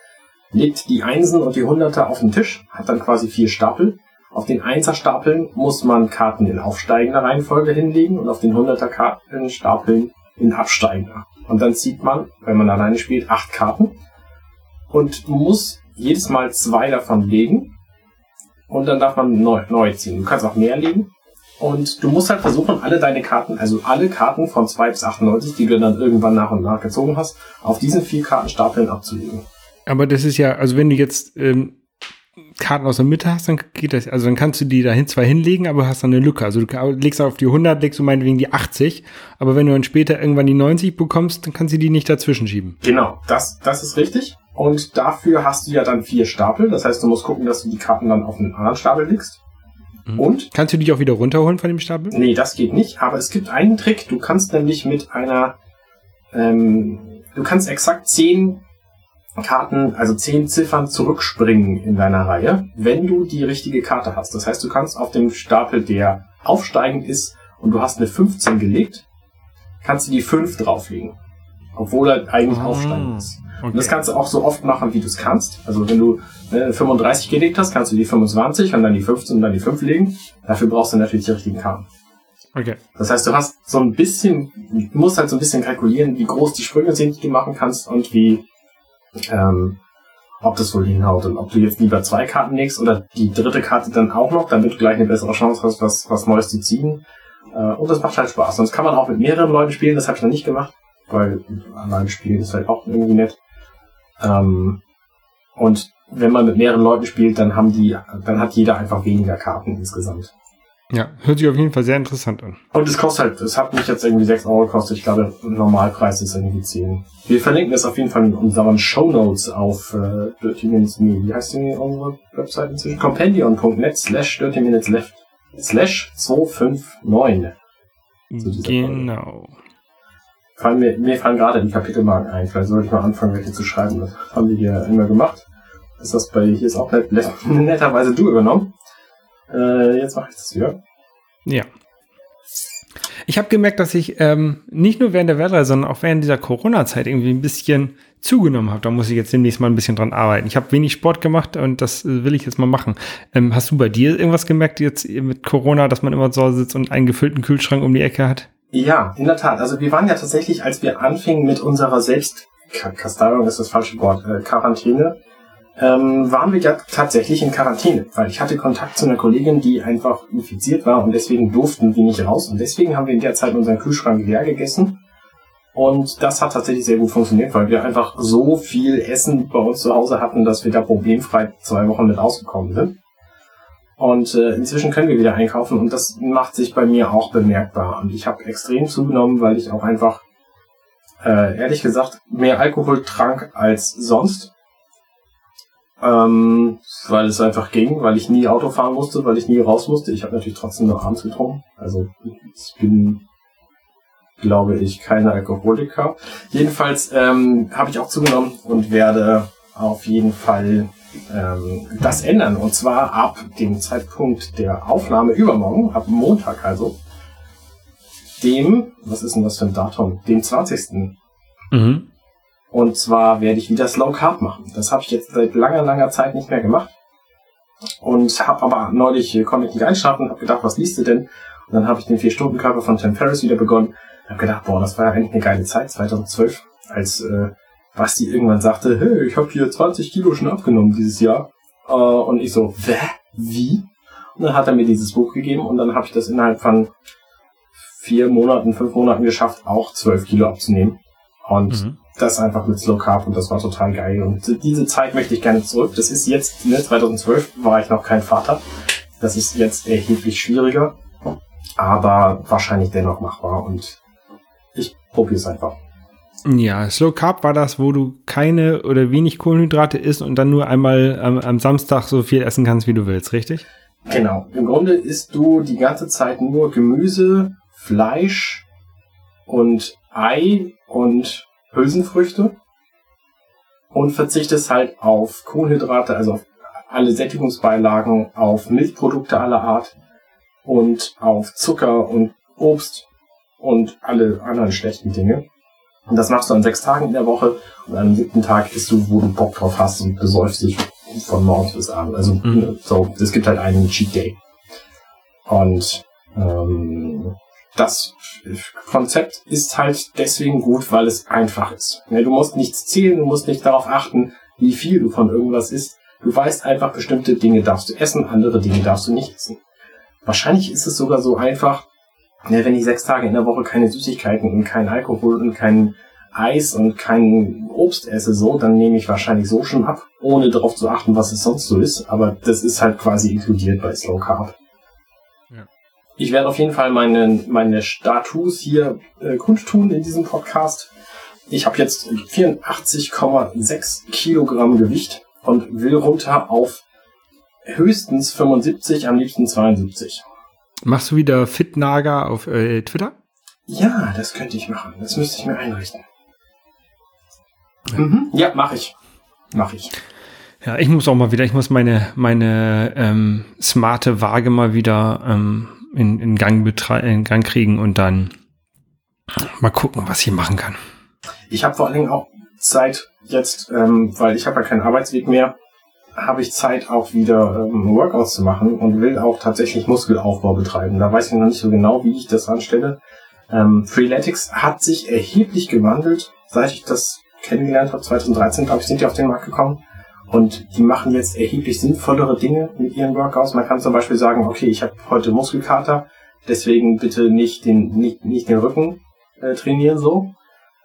[SPEAKER 2] legt die Einsen und die Hunderter auf den Tisch, hat dann quasi vier Stapel. Auf den Einser-Stapeln muss man Karten in aufsteigender Reihenfolge hinlegen und auf den Hunderter-Karten stapeln in absteigender. Und dann zieht man, wenn man alleine spielt, acht Karten und muss jedes Mal zwei davon legen und dann darf man neu, neu ziehen. Du kannst auch mehr legen und du musst halt versuchen, alle deine Karten, also alle Karten von 2 bis 98, die du dann irgendwann nach und nach gezogen hast, auf diesen vier Kartenstapeln abzulegen.
[SPEAKER 3] Aber das ist ja, also wenn du jetzt ähm, Karten aus der Mitte hast, dann geht das, also dann kannst du die dahin zwar hinlegen, aber hast dann eine Lücke. Also du legst auf die 100, legst du meinetwegen die 80, aber wenn du dann später irgendwann die 90 bekommst, dann kannst du die nicht dazwischen schieben.
[SPEAKER 2] Genau, das, das ist richtig. Und dafür hast du ja dann vier Stapel. Das heißt, du musst gucken, dass du die Karten dann auf einen anderen Stapel legst.
[SPEAKER 3] Mhm. Und? Kannst du die auch wieder runterholen von dem Stapel?
[SPEAKER 2] Nee, das geht nicht. Aber es gibt einen Trick. Du kannst nämlich mit einer, ähm, du kannst exakt zehn Karten, also zehn Ziffern zurückspringen in deiner Reihe, wenn du die richtige Karte hast. Das heißt, du kannst auf dem Stapel, der aufsteigend ist, und du hast eine 15 gelegt, kannst du die 5 drauflegen. Obwohl er eigentlich ah. aufsteigend ist. Okay. Und das kannst du auch so oft machen, wie du es kannst. Also wenn du äh, 35 gelegt hast, kannst du die 25 und dann die 15 und dann die 5 legen. Dafür brauchst du natürlich die richtigen Karten.
[SPEAKER 3] Okay.
[SPEAKER 2] Das heißt, du hast so ein bisschen, du musst halt so ein bisschen kalkulieren, wie groß die Sprünge sind, die du machen kannst und wie, ähm, ob das wohl hinhaut und ob du jetzt lieber zwei Karten legst oder die dritte Karte dann auch noch, damit du gleich eine bessere Chance hast, was, was Neues zu ziehen. Äh, und das macht halt Spaß. Sonst kann man auch mit mehreren Leuten spielen, das habe ich noch nicht gemacht, weil allein spielen ist halt auch irgendwie nett. Ähm, und wenn man mit mehreren Leuten spielt, dann haben die, dann hat jeder einfach weniger Karten insgesamt.
[SPEAKER 3] Ja, hört sich auf jeden Fall sehr interessant an.
[SPEAKER 2] Und es kostet halt, es hat mich jetzt irgendwie 6 Euro gekostet. Ich glaube, Normalpreis ist irgendwie 10. Wir verlinken es auf jeden Fall in unseren Show Notes auf äh, Dirty Minutes Me. Wie heißt denn unsere Website inzwischen? Compendion.net slash Dirty Minutes Left slash 259.
[SPEAKER 3] Genau.
[SPEAKER 2] Fallen mir, mir fallen gerade die Kapitelmarken ein. Vielleicht sollte ich mal anfangen, welche zu schreiben. Das haben wir hier immer gemacht. Ist das bei, hier ist auch net, netterweise du übernommen. Äh, jetzt mache ich das wieder.
[SPEAKER 3] Ja. Ich habe gemerkt, dass ich ähm, nicht nur während der Weltreise, sondern auch während dieser Corona-Zeit irgendwie ein bisschen zugenommen habe. Da muss ich jetzt demnächst mal ein bisschen dran arbeiten. Ich habe wenig Sport gemacht und das äh, will ich jetzt mal machen. Ähm, hast du bei dir irgendwas gemerkt jetzt mit Corona, dass man immer Hause sitzt und einen gefüllten Kühlschrank um die Ecke hat?
[SPEAKER 2] Ja, in der Tat. Also wir waren ja tatsächlich, als wir anfingen mit unserer Selbstkasteiung, ist das falsche Wort, äh, Quarantäne, ähm, waren wir ja tatsächlich in Quarantäne, weil ich hatte Kontakt zu einer Kollegin, die einfach infiziert war und deswegen durften wir nicht raus und deswegen haben wir in der Zeit unseren Kühlschrank leer gegessen und das hat tatsächlich sehr gut funktioniert, weil wir einfach so viel Essen bei uns zu Hause hatten, dass wir da problemfrei zwei Wochen mit ausgekommen sind. Und äh, inzwischen können wir wieder einkaufen und das macht sich bei mir auch bemerkbar. Und ich habe extrem zugenommen, weil ich auch einfach, äh, ehrlich gesagt, mehr Alkohol trank als sonst. Ähm, weil es einfach ging, weil ich nie Auto fahren musste, weil ich nie raus musste. Ich habe natürlich trotzdem nur abends getrunken. Also ich bin, glaube ich, keine Alkoholiker. Jedenfalls ähm, habe ich auch zugenommen und werde auf jeden Fall ähm, das ändern. Und zwar ab dem Zeitpunkt der Aufnahme übermorgen, ab Montag also, dem, was ist denn das für ein Datum? Dem 20. Mhm. Und zwar werde ich wieder Slow Carb machen. Das habe ich jetzt seit langer, langer Zeit nicht mehr gemacht. Und habe aber neulich, äh, konnte ich nicht einschlafen und habe gedacht, was liest du denn? Und dann habe ich den Vier-Stunden-Körper von Tim Ferriss wieder begonnen. habe gedacht, boah, das war ja eigentlich eine geile Zeit, 2012, als äh, Basti irgendwann sagte, hey, ich habe hier 20 Kilo schon abgenommen dieses Jahr. Äh, und ich so, Wä? Wie? Und dann hat er mir dieses Buch gegeben und dann habe ich das innerhalb von vier Monaten, fünf Monaten geschafft, auch 12 Kilo abzunehmen. Und mhm. das einfach mit Slow Carb und das war total geil. Und diese Zeit möchte ich gerne zurück. Das ist jetzt, ne, 2012 war ich noch kein Vater. Das ist jetzt erheblich schwieriger, aber wahrscheinlich dennoch machbar und ich probiere es einfach.
[SPEAKER 3] Ja, Slow Carb war das, wo du keine oder wenig Kohlenhydrate isst und dann nur einmal am, am Samstag so viel essen kannst, wie du willst, richtig?
[SPEAKER 2] Genau. Im Grunde isst du die ganze Zeit nur Gemüse, Fleisch und Ei und Hülsenfrüchte und verzichtest halt auf Kohlenhydrate, also auf alle Sättigungsbeilagen, auf Milchprodukte aller Art und auf Zucker und Obst und alle anderen schlechten Dinge. Und das machst du an sechs Tagen in der Woche und am siebten Tag isst du, wo du Bock drauf hast und besäufst dich von morgens bis abends. Also mhm. so, es gibt halt einen Cheat Day. Und ähm, das Konzept ist halt deswegen gut, weil es einfach ist. Du musst nichts zählen, du musst nicht darauf achten, wie viel du von irgendwas isst. Du weißt einfach, bestimmte Dinge darfst du essen, andere Dinge darfst du nicht essen. Wahrscheinlich ist es sogar so einfach, wenn ich sechs Tage in der Woche keine Süßigkeiten und kein Alkohol und kein Eis und kein Obst esse so, dann nehme ich wahrscheinlich so schon ab, ohne darauf zu achten, was es sonst so ist. Aber das ist halt quasi inkludiert bei Slow Carb. Ich werde auf jeden Fall meine, meine Status hier äh, kundtun in diesem Podcast. Ich habe jetzt 84,6 Kilogramm Gewicht und will runter auf höchstens 75, am liebsten 72.
[SPEAKER 3] Machst du wieder Fitnager auf äh, Twitter?
[SPEAKER 2] Ja, das könnte ich machen. Das müsste ich mir einrichten. Ja, mhm. ja mache ich. Mache ich.
[SPEAKER 3] Ja, ich muss auch mal wieder, ich muss meine, meine ähm, smarte Waage mal wieder ähm, in, in, Gang in Gang kriegen und dann mal gucken, was ich machen kann.
[SPEAKER 2] Ich habe vor allen Dingen auch Zeit jetzt, ähm, weil ich habe ja keinen Arbeitsweg mehr, habe ich Zeit auch wieder ähm, Workouts zu machen und will auch tatsächlich Muskelaufbau betreiben. Da weiß ich noch nicht so genau, wie ich das anstelle. Ähm, Freeletics hat sich erheblich gewandelt, seit ich das kennengelernt habe. 2013, glaube ich, sind die auf den Markt gekommen. Und die machen jetzt erheblich sinnvollere Dinge mit ihren Workouts. Man kann zum Beispiel sagen, okay, ich habe heute Muskelkater, deswegen bitte nicht den, nicht, nicht den Rücken äh, trainieren so.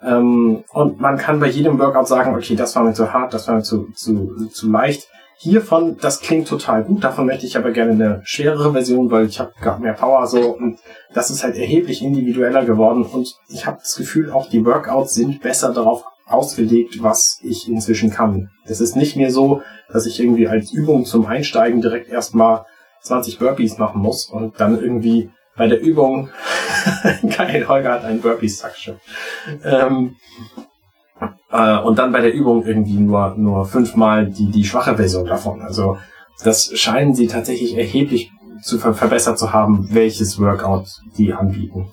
[SPEAKER 2] Ähm, und man kann bei jedem Workout sagen, okay, das war mir zu hart, das war mir zu, zu, zu leicht. Hiervon, das klingt total gut, davon möchte ich aber gerne eine schwerere Version, weil ich habe gerade mehr Power so und das ist halt erheblich individueller geworden und ich habe das Gefühl, auch die Workouts sind besser darauf ausgelegt, was ich inzwischen kann. Es ist nicht mehr so, dass ich irgendwie als Übung zum Einsteigen direkt erstmal 20 Burpees machen muss und dann irgendwie bei der Übung, geil, Holger hat einen Burpees-Suction, ähm, äh, und dann bei der Übung irgendwie nur, nur fünfmal die, die schwache Version davon. Also das scheinen sie tatsächlich erheblich zu ver verbessert zu haben, welches Workout die anbieten.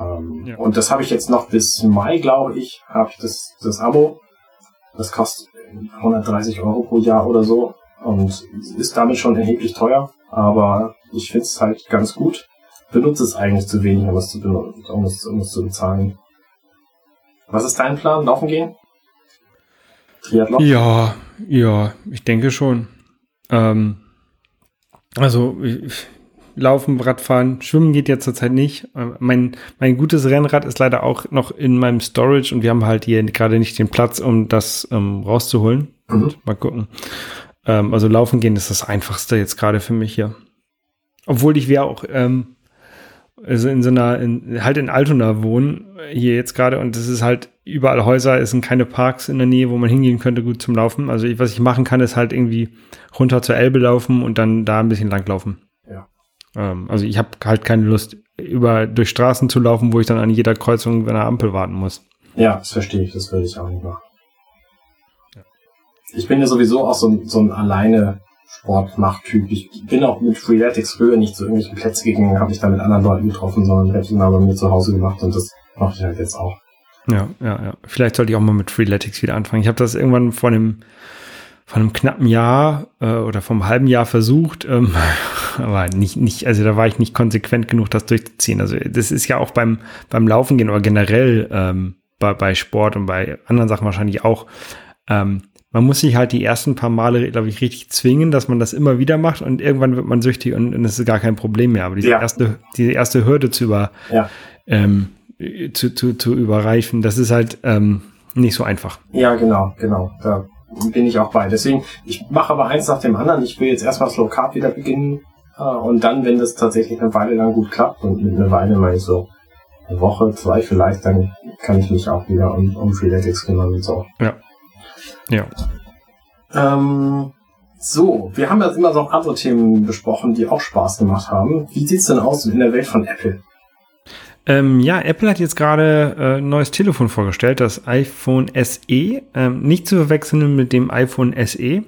[SPEAKER 2] Ähm, ja. Und das habe ich jetzt noch bis Mai, glaube ich, habe ich das, das Abo. Das kostet 130 Euro pro Jahr oder so und ist damit schon erheblich teuer, aber ich finde es halt ganz gut. Benutze es eigentlich zu wenig, um es zu, um es, um es zu bezahlen. Was ist dein Plan? Laufen gehen?
[SPEAKER 3] Triathlon? Ja, ja, ich denke schon. Ähm, also ich, Laufen, Radfahren, Schwimmen geht jetzt zurzeit nicht. Äh, mein, mein gutes Rennrad ist leider auch noch in meinem Storage und wir haben halt hier gerade nicht den Platz, um das ähm, rauszuholen. Mhm. Mal gucken. Ähm, also laufen gehen ist das einfachste jetzt gerade für mich hier. Obwohl ich wäre auch ähm, also in so einer, in, halt in Altona wohnen, hier jetzt gerade, und es ist halt überall Häuser, es sind keine Parks in der Nähe, wo man hingehen könnte, gut zum Laufen. Also ich, was ich machen kann, ist halt irgendwie runter zur Elbe laufen und dann da ein bisschen langlaufen. Ähm, also ich habe halt keine Lust, über durch Straßen zu laufen, wo ich dann an jeder Kreuzung einer Ampel warten muss.
[SPEAKER 2] Ja, das verstehe ich, das würde ich auch nicht machen. Ja. Ich bin ja sowieso auch so, ein, so ein alleine Sportmacht-Typ. Ich bin auch mit Freeletics früher nicht zu irgendwelchen Plätzen gegangen, habe ich da mit anderen Leuten getroffen, sondern habe es immer bei mir zu Hause gemacht und das mache ich halt jetzt auch.
[SPEAKER 3] Ja, ja, ja. Vielleicht sollte ich auch mal mit Freeletics wieder anfangen. Ich habe das irgendwann vor einem von einem knappen Jahr äh, oder vom halben Jahr versucht, ähm, aber nicht, nicht, also da war ich nicht konsequent genug, das durchzuziehen. Also das ist ja auch beim, beim Laufen gehen oder generell ähm, bei, bei Sport und bei anderen Sachen wahrscheinlich auch. Ähm, man muss sich halt die ersten paar Male, glaube ich, richtig zwingen, dass man das immer wieder macht und irgendwann wird man süchtig und, und es ist gar kein Problem mehr. Aber diese ja. erste, diese erste Hürde zu über, ja. ähm, zu, zu, zu überreifen, das ist halt, ähm, nicht so einfach.
[SPEAKER 2] Ja, genau, genau. Da bin ich auch bei. Deswegen, ich mache aber eins nach dem anderen. Ich will jetzt erstmal Slow Carb wieder beginnen. Äh, und dann, wenn das tatsächlich eine Weile lang gut klappt, und mit einer Weile ich so eine Woche, zwei vielleicht, dann kann ich mich auch wieder um, um Freeletics kümmern und so.
[SPEAKER 3] Ja. Ja.
[SPEAKER 2] Ähm, so, wir haben jetzt immer noch andere Themen besprochen, die auch Spaß gemacht haben. Wie sieht's denn aus in der Welt von Apple?
[SPEAKER 3] Ähm, ja, Apple hat jetzt gerade äh, ein neues Telefon vorgestellt, das iPhone SE. Ähm, nicht zu verwechseln mit dem iPhone SE.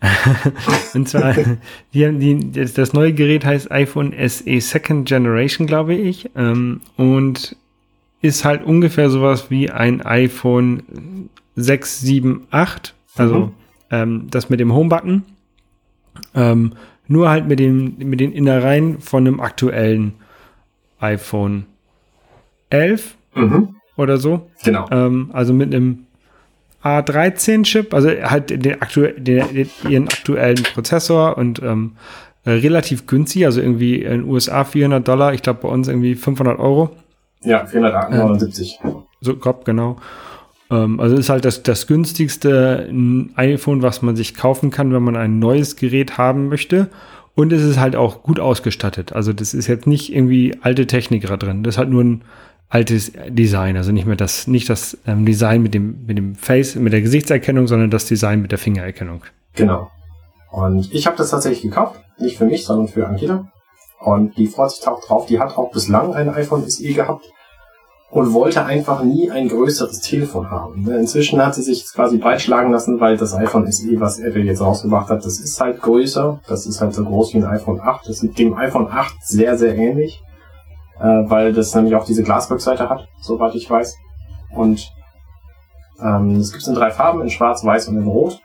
[SPEAKER 3] und zwar, die, die, das neue Gerät heißt iPhone SE Second Generation, glaube ich. Ähm, und ist halt ungefähr sowas wie ein iPhone 6, 7, 8. Also mhm. ähm, das mit dem Home-Button. Ähm, nur halt mit, dem, mit den Innereien von einem aktuellen iPhone 11 mhm. oder so.
[SPEAKER 2] Genau.
[SPEAKER 3] Ähm, also mit einem A13-Chip, also halt den, aktu den, den, ihren aktuellen Prozessor und ähm, äh, relativ günstig, also irgendwie in den USA 400 Dollar, ich glaube bei uns irgendwie 500 Euro.
[SPEAKER 2] Ja, 479. Ähm,
[SPEAKER 3] so grob, genau. Ähm, also ist halt das, das günstigste iPhone, was man sich kaufen kann, wenn man ein neues Gerät haben möchte. Und es ist halt auch gut ausgestattet. Also das ist jetzt nicht irgendwie alte Technik drin. Das halt nur ein altes Design. Also nicht mehr das, nicht das ähm, Design mit dem, mit dem Face, mit der Gesichtserkennung, sondern das Design mit der Fingererkennung.
[SPEAKER 2] Genau. Und ich habe das tatsächlich gekauft. Nicht für mich, sondern für Angela. Und die freut sich auch drauf. Die hat auch bislang ein iPhone SE gehabt und wollte einfach nie ein größeres Telefon haben. Inzwischen hat sie sich quasi breitschlagen lassen, weil das iPhone SE, was Apple jetzt rausgebracht hat, das ist halt größer. Das ist halt so groß wie ein iPhone 8. Das ist dem iPhone 8 sehr, sehr ähnlich, äh, weil das nämlich auch diese Glasrückseite hat, soweit ich weiß. Und ähm, es gibt es in drei Farben, in Schwarz, Weiß und in Rot.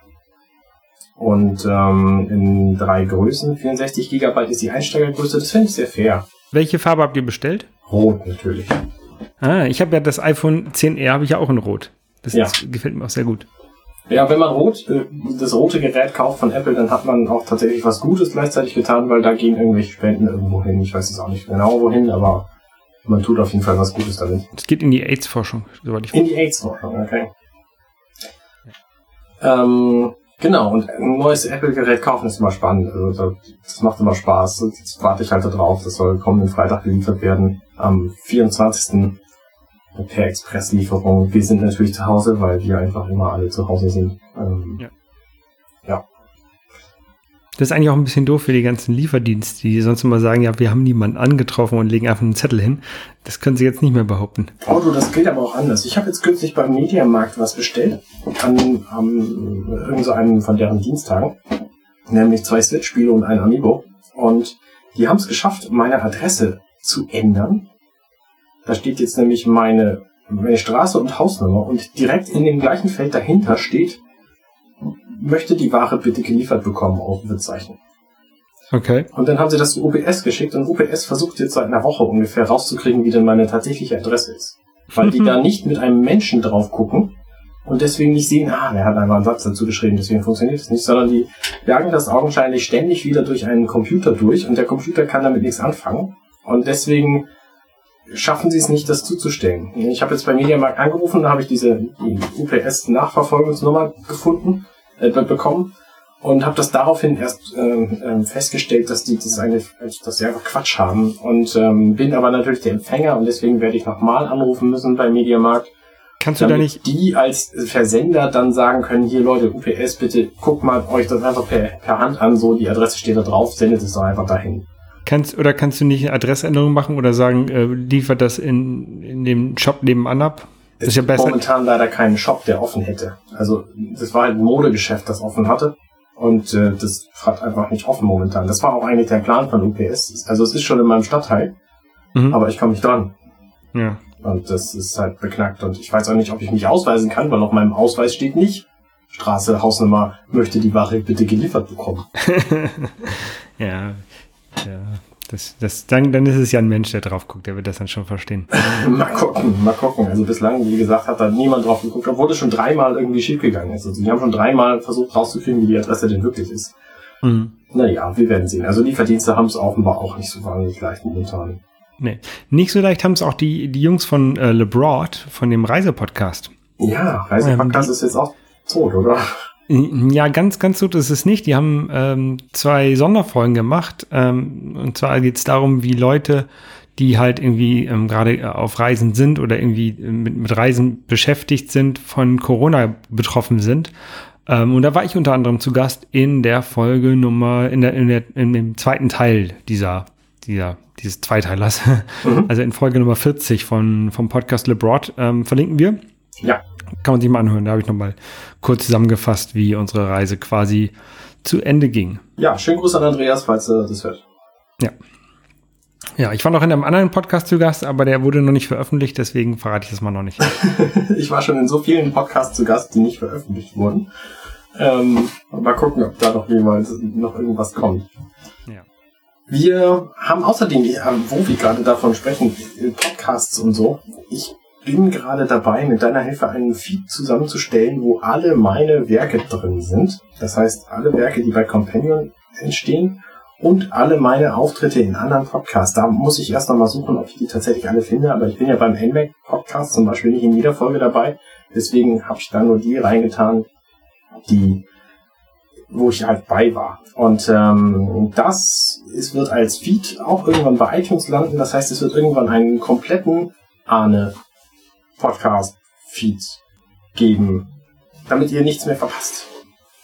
[SPEAKER 2] Und ähm, in drei Größen. 64 GB ist die Einsteigergröße. Das finde ich sehr fair.
[SPEAKER 3] Welche Farbe habt ihr bestellt?
[SPEAKER 2] Rot natürlich.
[SPEAKER 3] Ah, ich habe ja das iPhone 10R, habe ich ja auch in Rot. Das ja. ist, gefällt mir auch sehr gut.
[SPEAKER 2] Ja, wenn man rot, äh, das rote Gerät kauft von Apple, dann hat man auch tatsächlich was Gutes gleichzeitig getan, weil da gehen irgendwelche Spenden irgendwo hin. Ich weiß jetzt auch nicht genau wohin, aber man tut auf jeden Fall was Gutes damit.
[SPEAKER 3] Es geht in die AIDS-Forschung, soweit ich
[SPEAKER 2] weiß. In die AIDS-Forschung, okay. Ähm, genau, und ein neues Apple-Gerät kaufen ist immer spannend. Also das macht immer Spaß. Jetzt warte ich halt darauf. Das soll kommenden Freitag geliefert werden. Am 24 per Expresslieferung. Wir sind natürlich zu Hause, weil wir einfach immer alle zu Hause sind. Ähm, ja.
[SPEAKER 3] Das ist eigentlich auch ein bisschen doof für die ganzen Lieferdienste, die sonst immer sagen, ja, wir haben niemanden angetroffen und legen einfach einen Zettel hin. Das können sie jetzt nicht mehr behaupten.
[SPEAKER 2] Du, das geht aber auch anders. Ich habe jetzt kürzlich beim Mediamarkt was bestellt, an, an irgend so einem von deren Dienstagen, nämlich zwei Switch-Spiele und ein Amiibo. Und die haben es geschafft, meine Adresse zu ändern da steht jetzt nämlich meine, meine Straße und Hausnummer und direkt in dem gleichen Feld dahinter steht, möchte die Ware bitte geliefert bekommen, Ausrufezeichen.
[SPEAKER 3] Okay.
[SPEAKER 2] Und dann haben sie das zu UPS geschickt und UPS versucht jetzt seit einer Woche ungefähr rauszukriegen, wie denn meine tatsächliche Adresse ist. Weil die da nicht mit einem Menschen drauf gucken und deswegen nicht sehen, ah, der hat einmal einen Satz dazu geschrieben, deswegen funktioniert das nicht, sondern die jagen das augenscheinlich ständig wieder durch einen Computer durch und der Computer kann damit nichts anfangen. Und deswegen schaffen sie es nicht, das zuzustellen. Ich habe jetzt bei Mediamarkt angerufen, da habe ich diese die UPS-Nachverfolgungsnummer gefunden, äh, bekommen und habe das daraufhin erst äh, festgestellt, dass die das eigentlich, dass sie einfach Quatsch haben und ähm, bin aber natürlich der Empfänger und deswegen werde ich nochmal anrufen müssen bei Mediamarkt.
[SPEAKER 3] Kannst du da nicht
[SPEAKER 2] die als Versender dann sagen können, hier Leute, UPS, bitte guckt mal euch das einfach per, per Hand an, so die Adresse steht da drauf, sendet es doch einfach dahin.
[SPEAKER 3] Kannst, oder kannst du nicht eine Adressänderung machen oder sagen, äh, liefert das in, in dem Shop nebenan ab?
[SPEAKER 2] Ist ja besser. momentan leider keinen Shop, der offen hätte. Also das war halt ein Modegeschäft, das offen hatte. Und äh, das hat einfach nicht offen momentan. Das war auch eigentlich der Plan von UPS. Also es ist schon in meinem Stadtteil, mhm. aber ich komme nicht dran.
[SPEAKER 3] Ja.
[SPEAKER 2] Und das ist halt beknackt. Und ich weiß auch nicht, ob ich mich ausweisen kann, weil auf meinem Ausweis steht nicht Straße, Hausnummer, möchte die Ware bitte geliefert bekommen.
[SPEAKER 3] ja, ja, das, das, dann, dann ist es ja ein Mensch, der drauf guckt, der wird das dann schon verstehen.
[SPEAKER 2] mal gucken, mal gucken. Also bislang, wie gesagt, hat da niemand drauf geguckt, obwohl es schon dreimal irgendwie schiefgegangen ist. Also die haben schon dreimal versucht rauszukriegen, wie die Adresse denn wirklich ist. Mhm. Naja, wir werden sehen. Also die Verdienste haben es offenbar auch nicht so wahnsinnig leicht momentan.
[SPEAKER 3] Nee, nicht so leicht haben es auch die, die Jungs von äh, LeBroad, von dem Reisepodcast.
[SPEAKER 2] Ja, Reisepodcast ähm, ist jetzt auch tot, oder?
[SPEAKER 3] Ja, ganz, ganz tot ist es nicht. Die haben ähm, zwei Sonderfolgen gemacht. Ähm, und zwar geht es darum, wie Leute, die halt irgendwie ähm, gerade auf Reisen sind oder irgendwie äh, mit, mit Reisen beschäftigt sind, von Corona betroffen sind. Ähm, und da war ich unter anderem zu Gast in der Folge Nummer, in, der, in, der, in dem zweiten Teil dieser, dieser, dieses Zweiteilers. Mhm. Also in Folge Nummer 40 von, vom Podcast LeBrod ähm, verlinken wir.
[SPEAKER 2] Ja.
[SPEAKER 3] Kann man sich mal anhören. Da habe ich nochmal kurz zusammengefasst, wie unsere Reise quasi zu Ende ging.
[SPEAKER 2] Ja, schönen Gruß an Andreas, falls er das hört.
[SPEAKER 3] Ja. Ja, ich war noch in einem anderen Podcast zu Gast, aber der wurde noch nicht veröffentlicht, deswegen verrate ich das mal noch nicht.
[SPEAKER 2] ich war schon in so vielen Podcasts zu Gast, die nicht veröffentlicht wurden. Ähm, mal gucken, ob da noch jemals noch irgendwas kommt. Ja. Wir haben außerdem, wo wir gerade davon sprechen, Podcasts und so. Ich bin gerade dabei, mit deiner Hilfe einen Feed zusammenzustellen, wo alle meine Werke drin sind. Das heißt, alle Werke, die bei Companion entstehen und alle meine Auftritte in anderen Podcasts. Da muss ich erst noch mal suchen, ob ich die tatsächlich alle finde, aber ich bin ja beim NMAC Podcast zum Beispiel nicht in jeder Folge dabei. Deswegen habe ich da nur die reingetan, die wo ich halt bei war. Und ähm, das es wird als Feed auch irgendwann bei iTunes landen. Das heißt, es wird irgendwann einen kompletten Ahne Podcast Feed geben, damit ihr nichts mehr verpasst.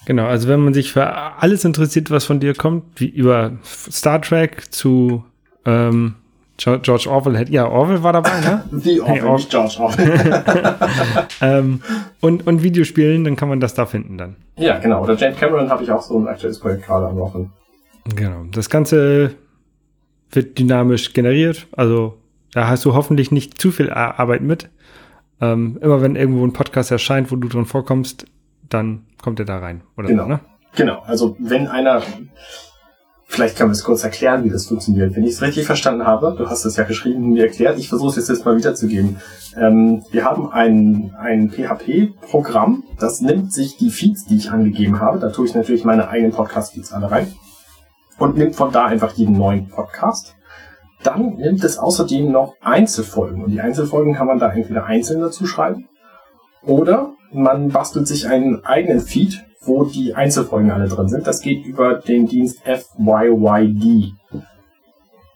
[SPEAKER 3] Genau, also wenn man sich für alles interessiert, was von dir kommt, wie über Star Trek zu ähm, George Orwell hätte, ja, Orwell war dabei, ne?
[SPEAKER 2] Wie Orwell, hey, Orwell. nicht George Orwell.
[SPEAKER 3] ähm, und, und Videospielen, dann kann man das da finden dann.
[SPEAKER 2] Ja, genau. Oder James Cameron habe ich auch so ein aktuelles Projekt gerade am Laufen.
[SPEAKER 3] Genau. Das Ganze wird dynamisch generiert, also da hast du hoffentlich nicht zu viel Arbeit mit. Ähm, immer wenn irgendwo ein Podcast erscheint, wo du drin vorkommst, dann kommt er da rein.
[SPEAKER 2] Oder genau. So, ne? Genau. Also wenn einer, vielleicht können wir es kurz erklären, wie das funktioniert. Wenn ich es richtig verstanden habe, du hast es ja geschrieben und mir erklärt, ich versuche es jetzt, jetzt mal wiederzugeben. Ähm, wir haben ein, ein PHP-Programm, das nimmt sich die Feeds, die ich angegeben habe, da tue ich natürlich meine eigenen Podcast-Feeds alle rein und nimmt von da einfach jeden neuen Podcast. Dann nimmt es außerdem noch Einzelfolgen und die Einzelfolgen kann man da entweder einzeln dazu schreiben oder man bastelt sich einen eigenen Feed, wo die Einzelfolgen alle drin sind. Das geht über den Dienst FYYD.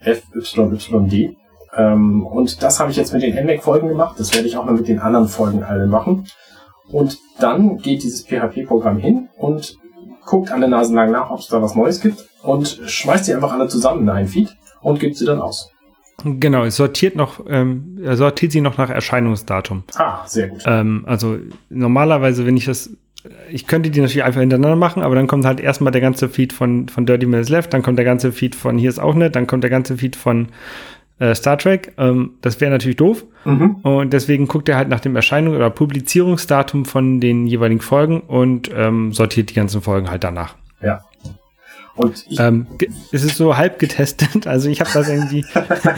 [SPEAKER 2] FYYD. Ähm, und das habe ich jetzt mit den NMAC-Folgen gemacht. Das werde ich auch mal mit den anderen Folgen alle machen. Und dann geht dieses PHP-Programm hin und guckt alle Nasen lang nach, ob es da was Neues gibt und schmeißt sie einfach alle zusammen in einen Feed und gibt sie dann aus.
[SPEAKER 3] Genau, es sortiert noch, ähm, sortiert sie noch nach Erscheinungsdatum.
[SPEAKER 2] Ah, sehr gut.
[SPEAKER 3] Ähm, also normalerweise, wenn ich das, ich könnte die natürlich einfach hintereinander machen, aber dann kommt halt erstmal der ganze Feed von, von Dirty Minutes Left, dann kommt der ganze Feed von Hier ist auch nicht, dann kommt der ganze Feed von äh, Star Trek. Ähm, das wäre natürlich doof. Mhm. Und deswegen guckt er halt nach dem Erscheinungs- oder Publizierungsdatum von den jeweiligen Folgen und ähm, sortiert die ganzen Folgen halt danach.
[SPEAKER 2] Ja.
[SPEAKER 3] Und ich ähm, es ist so halb getestet. Also ich habe das irgendwie,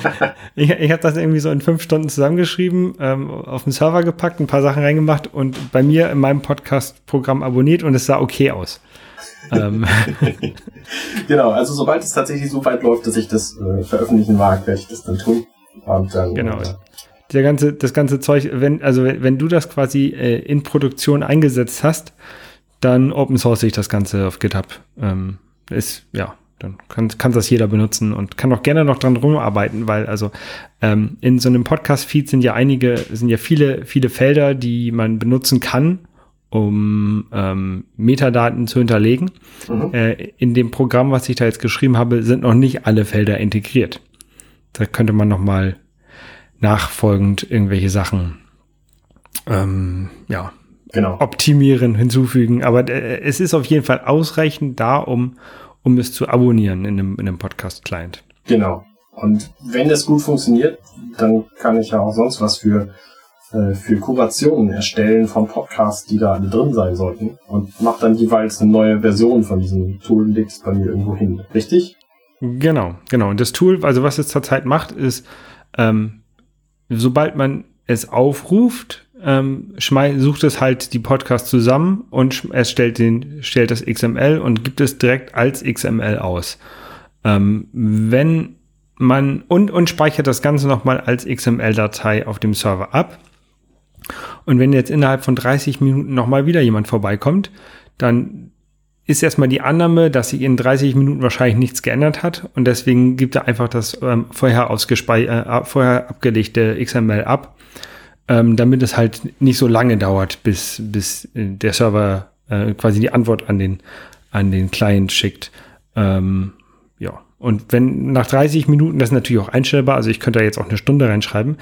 [SPEAKER 3] ich, ich habe das irgendwie so in fünf Stunden zusammengeschrieben, ähm, auf den Server gepackt, ein paar Sachen reingemacht und bei mir in meinem Podcast-Programm abonniert und es sah okay aus.
[SPEAKER 2] ähm. genau, also sobald es tatsächlich so weit läuft, dass ich das äh, veröffentlichen mag, werde ich das dann tun. Und dann,
[SPEAKER 3] genau. Äh, der ganze, das ganze Zeug, wenn, also wenn, wenn du das quasi äh, in Produktion eingesetzt hast, dann open source ich das Ganze auf GitHub. Ähm, ist, ja, dann kann, kann das jeder benutzen und kann auch gerne noch dran rumarbeiten, weil also ähm, in so einem Podcast-Feed sind ja einige, sind ja viele, viele Felder, die man benutzen kann, um ähm, Metadaten zu hinterlegen. Mhm. Äh, in dem Programm, was ich da jetzt geschrieben habe, sind noch nicht alle Felder integriert. Da könnte man noch mal nachfolgend irgendwelche Sachen ähm, ja, genau. optimieren, hinzufügen. Aber äh, es ist auf jeden Fall ausreichend da, um, um es zu abonnieren in einem, in einem Podcast-Client.
[SPEAKER 2] Genau. Und wenn das gut funktioniert, dann kann ich ja auch sonst was für, äh, für Kurationen erstellen von Podcasts, die da alle drin sein sollten. Und mache dann jeweils eine neue Version von diesem Tool und legt es bei mir irgendwo hin. Richtig?
[SPEAKER 3] Genau, genau. Und das Tool, also was es zurzeit macht, ist, ähm, sobald man es aufruft, ähm, sucht es halt die Podcasts zusammen und es stellt, den, stellt das XML und gibt es direkt als XML aus. Ähm, wenn man und, und speichert das Ganze nochmal als XML-Datei auf dem Server ab. Und wenn jetzt innerhalb von 30 Minuten nochmal wieder jemand vorbeikommt, dann ist erstmal die Annahme, dass sich in 30 Minuten wahrscheinlich nichts geändert hat und deswegen gibt er einfach das ähm, vorher, ausgespei äh, vorher abgelegte XML ab, ähm, damit es halt nicht so lange dauert, bis, bis äh, der Server äh, quasi die Antwort an den, an den Client schickt. Ähm, ja, und wenn nach 30 Minuten, das ist natürlich auch einstellbar, also ich könnte da jetzt auch eine Stunde reinschreiben,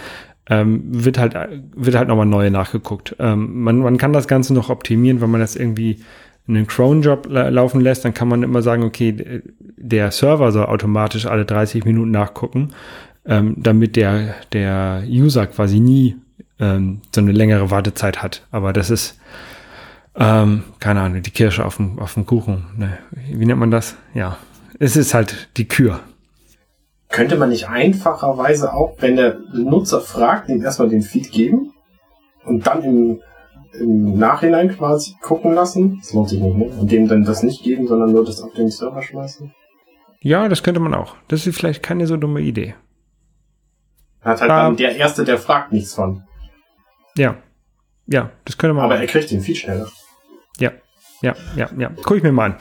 [SPEAKER 3] ähm, wird halt, wird halt nochmal neu nachgeguckt. Ähm, man, man kann das Ganze noch optimieren, wenn man das irgendwie einen Cron-Job la laufen lässt, dann kann man immer sagen, okay, der Server soll automatisch alle 30 Minuten nachgucken, ähm, damit der, der User quasi nie ähm, so eine längere Wartezeit hat. Aber das ist, ähm, keine Ahnung, die Kirsche auf dem, auf dem Kuchen. Ne? Wie nennt man das? Ja, es ist halt die Kür.
[SPEAKER 2] Könnte man nicht einfacherweise auch, wenn der Nutzer fragt, ihm erstmal den Feed geben und dann im im Nachhinein quasi gucken lassen. Das lohnt sich nicht, ne? Und dem dann das nicht geben, sondern nur das auf den Server schmeißen.
[SPEAKER 3] Ja, das könnte man auch. Das ist vielleicht keine so dumme Idee.
[SPEAKER 2] Hat halt dann der Erste, der fragt nichts von.
[SPEAKER 3] Ja. Ja, das könnte man
[SPEAKER 2] Aber er kriegt den viel schneller.
[SPEAKER 3] Ja. Ja, ja, ja. Guck ich mir mal an.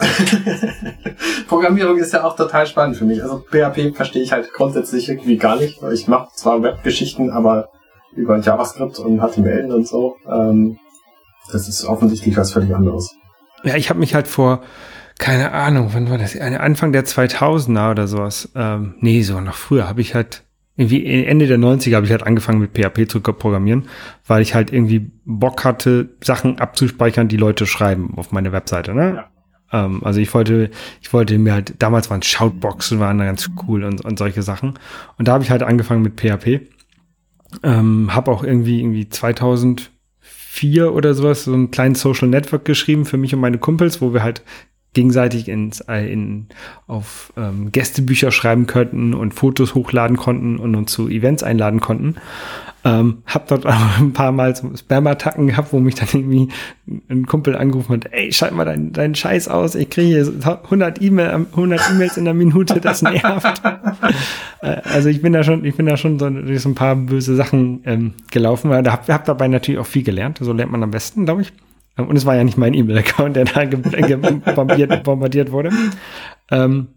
[SPEAKER 2] Programmierung ist ja auch total spannend für mich. Also PHP verstehe ich halt grundsätzlich irgendwie gar nicht. Ich mache zwar Webgeschichten, aber über JavaScript und HTML und so. Ähm, das ist offensichtlich was völlig anderes.
[SPEAKER 3] Ja, ich habe mich halt vor, keine Ahnung, wann war das? Anfang der 2000er oder sowas. Ähm, nee, so noch früher habe ich halt irgendwie Ende der 90er habe ich halt angefangen mit PHP zu programmieren, weil ich halt irgendwie Bock hatte, Sachen abzuspeichern, die Leute schreiben auf meine Webseite, ne? Ja. Ähm, also ich wollte, ich wollte mir halt, damals waren Shoutboxen, waren ganz cool und, und solche Sachen. Und da habe ich halt angefangen mit PHP. Ähm, habe auch irgendwie, irgendwie 2000 vier oder sowas, so ein kleines Social Network geschrieben für mich und meine Kumpels, wo wir halt gegenseitig ins, äh, in, auf ähm, Gästebücher schreiben könnten und Fotos hochladen konnten und uns zu Events einladen konnten. Ähm, hab dort auch ein paar Mal so Spam-Attacken gehabt, wo mich dann irgendwie ein Kumpel angerufen hat, ey, schalt mal deinen dein Scheiß aus, ich kriege 100 E-Mails 100 E-Mails in der Minute, das nervt. Äh, also ich bin da schon, ich bin da schon so durch so ein paar böse Sachen ähm, gelaufen, da hab, hab dabei natürlich auch viel gelernt, so lernt man am besten, glaube ich. Ähm, und es war ja nicht mein E-Mail-Account, der da bombardiert, bombardiert wurde. Ähm,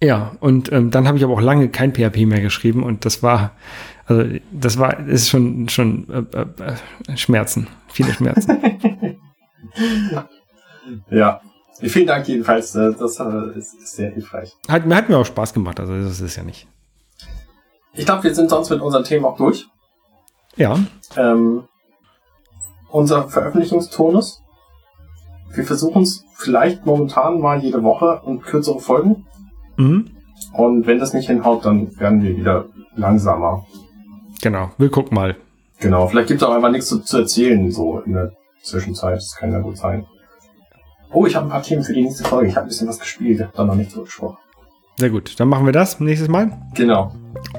[SPEAKER 3] ja, und ähm, dann habe ich aber auch lange kein PHP mehr geschrieben und das war, also das war, ist schon, schon äh, äh, Schmerzen, viele Schmerzen.
[SPEAKER 2] ja, vielen Dank jedenfalls, äh, das äh, ist sehr hilfreich.
[SPEAKER 3] Hat, mir hat mir auch Spaß gemacht, also das ist ja nicht.
[SPEAKER 2] Ich glaube, wir sind sonst mit unseren Themen auch durch.
[SPEAKER 3] Ja.
[SPEAKER 2] Ähm, unser Veröffentlichungstonus. Wir versuchen es vielleicht momentan mal jede Woche und kürzere Folgen.
[SPEAKER 3] Mhm.
[SPEAKER 2] Und wenn das nicht hinhaut, dann werden wir wieder langsamer.
[SPEAKER 3] Genau, wir gucken mal.
[SPEAKER 2] Genau, vielleicht gibt es auch einfach nichts zu, zu, erzählen, so in der Zwischenzeit. Das kann ja gut sein. Oh, ich habe ein paar Themen für die nächste Folge. Ich habe ein bisschen was gespielt, habe da noch nicht so gesprochen.
[SPEAKER 3] Sehr gut, dann machen wir das nächstes Mal.
[SPEAKER 2] Genau.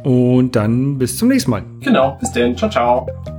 [SPEAKER 3] Und dann bis zum nächsten Mal.
[SPEAKER 2] Genau, bis dann. Ciao, ciao.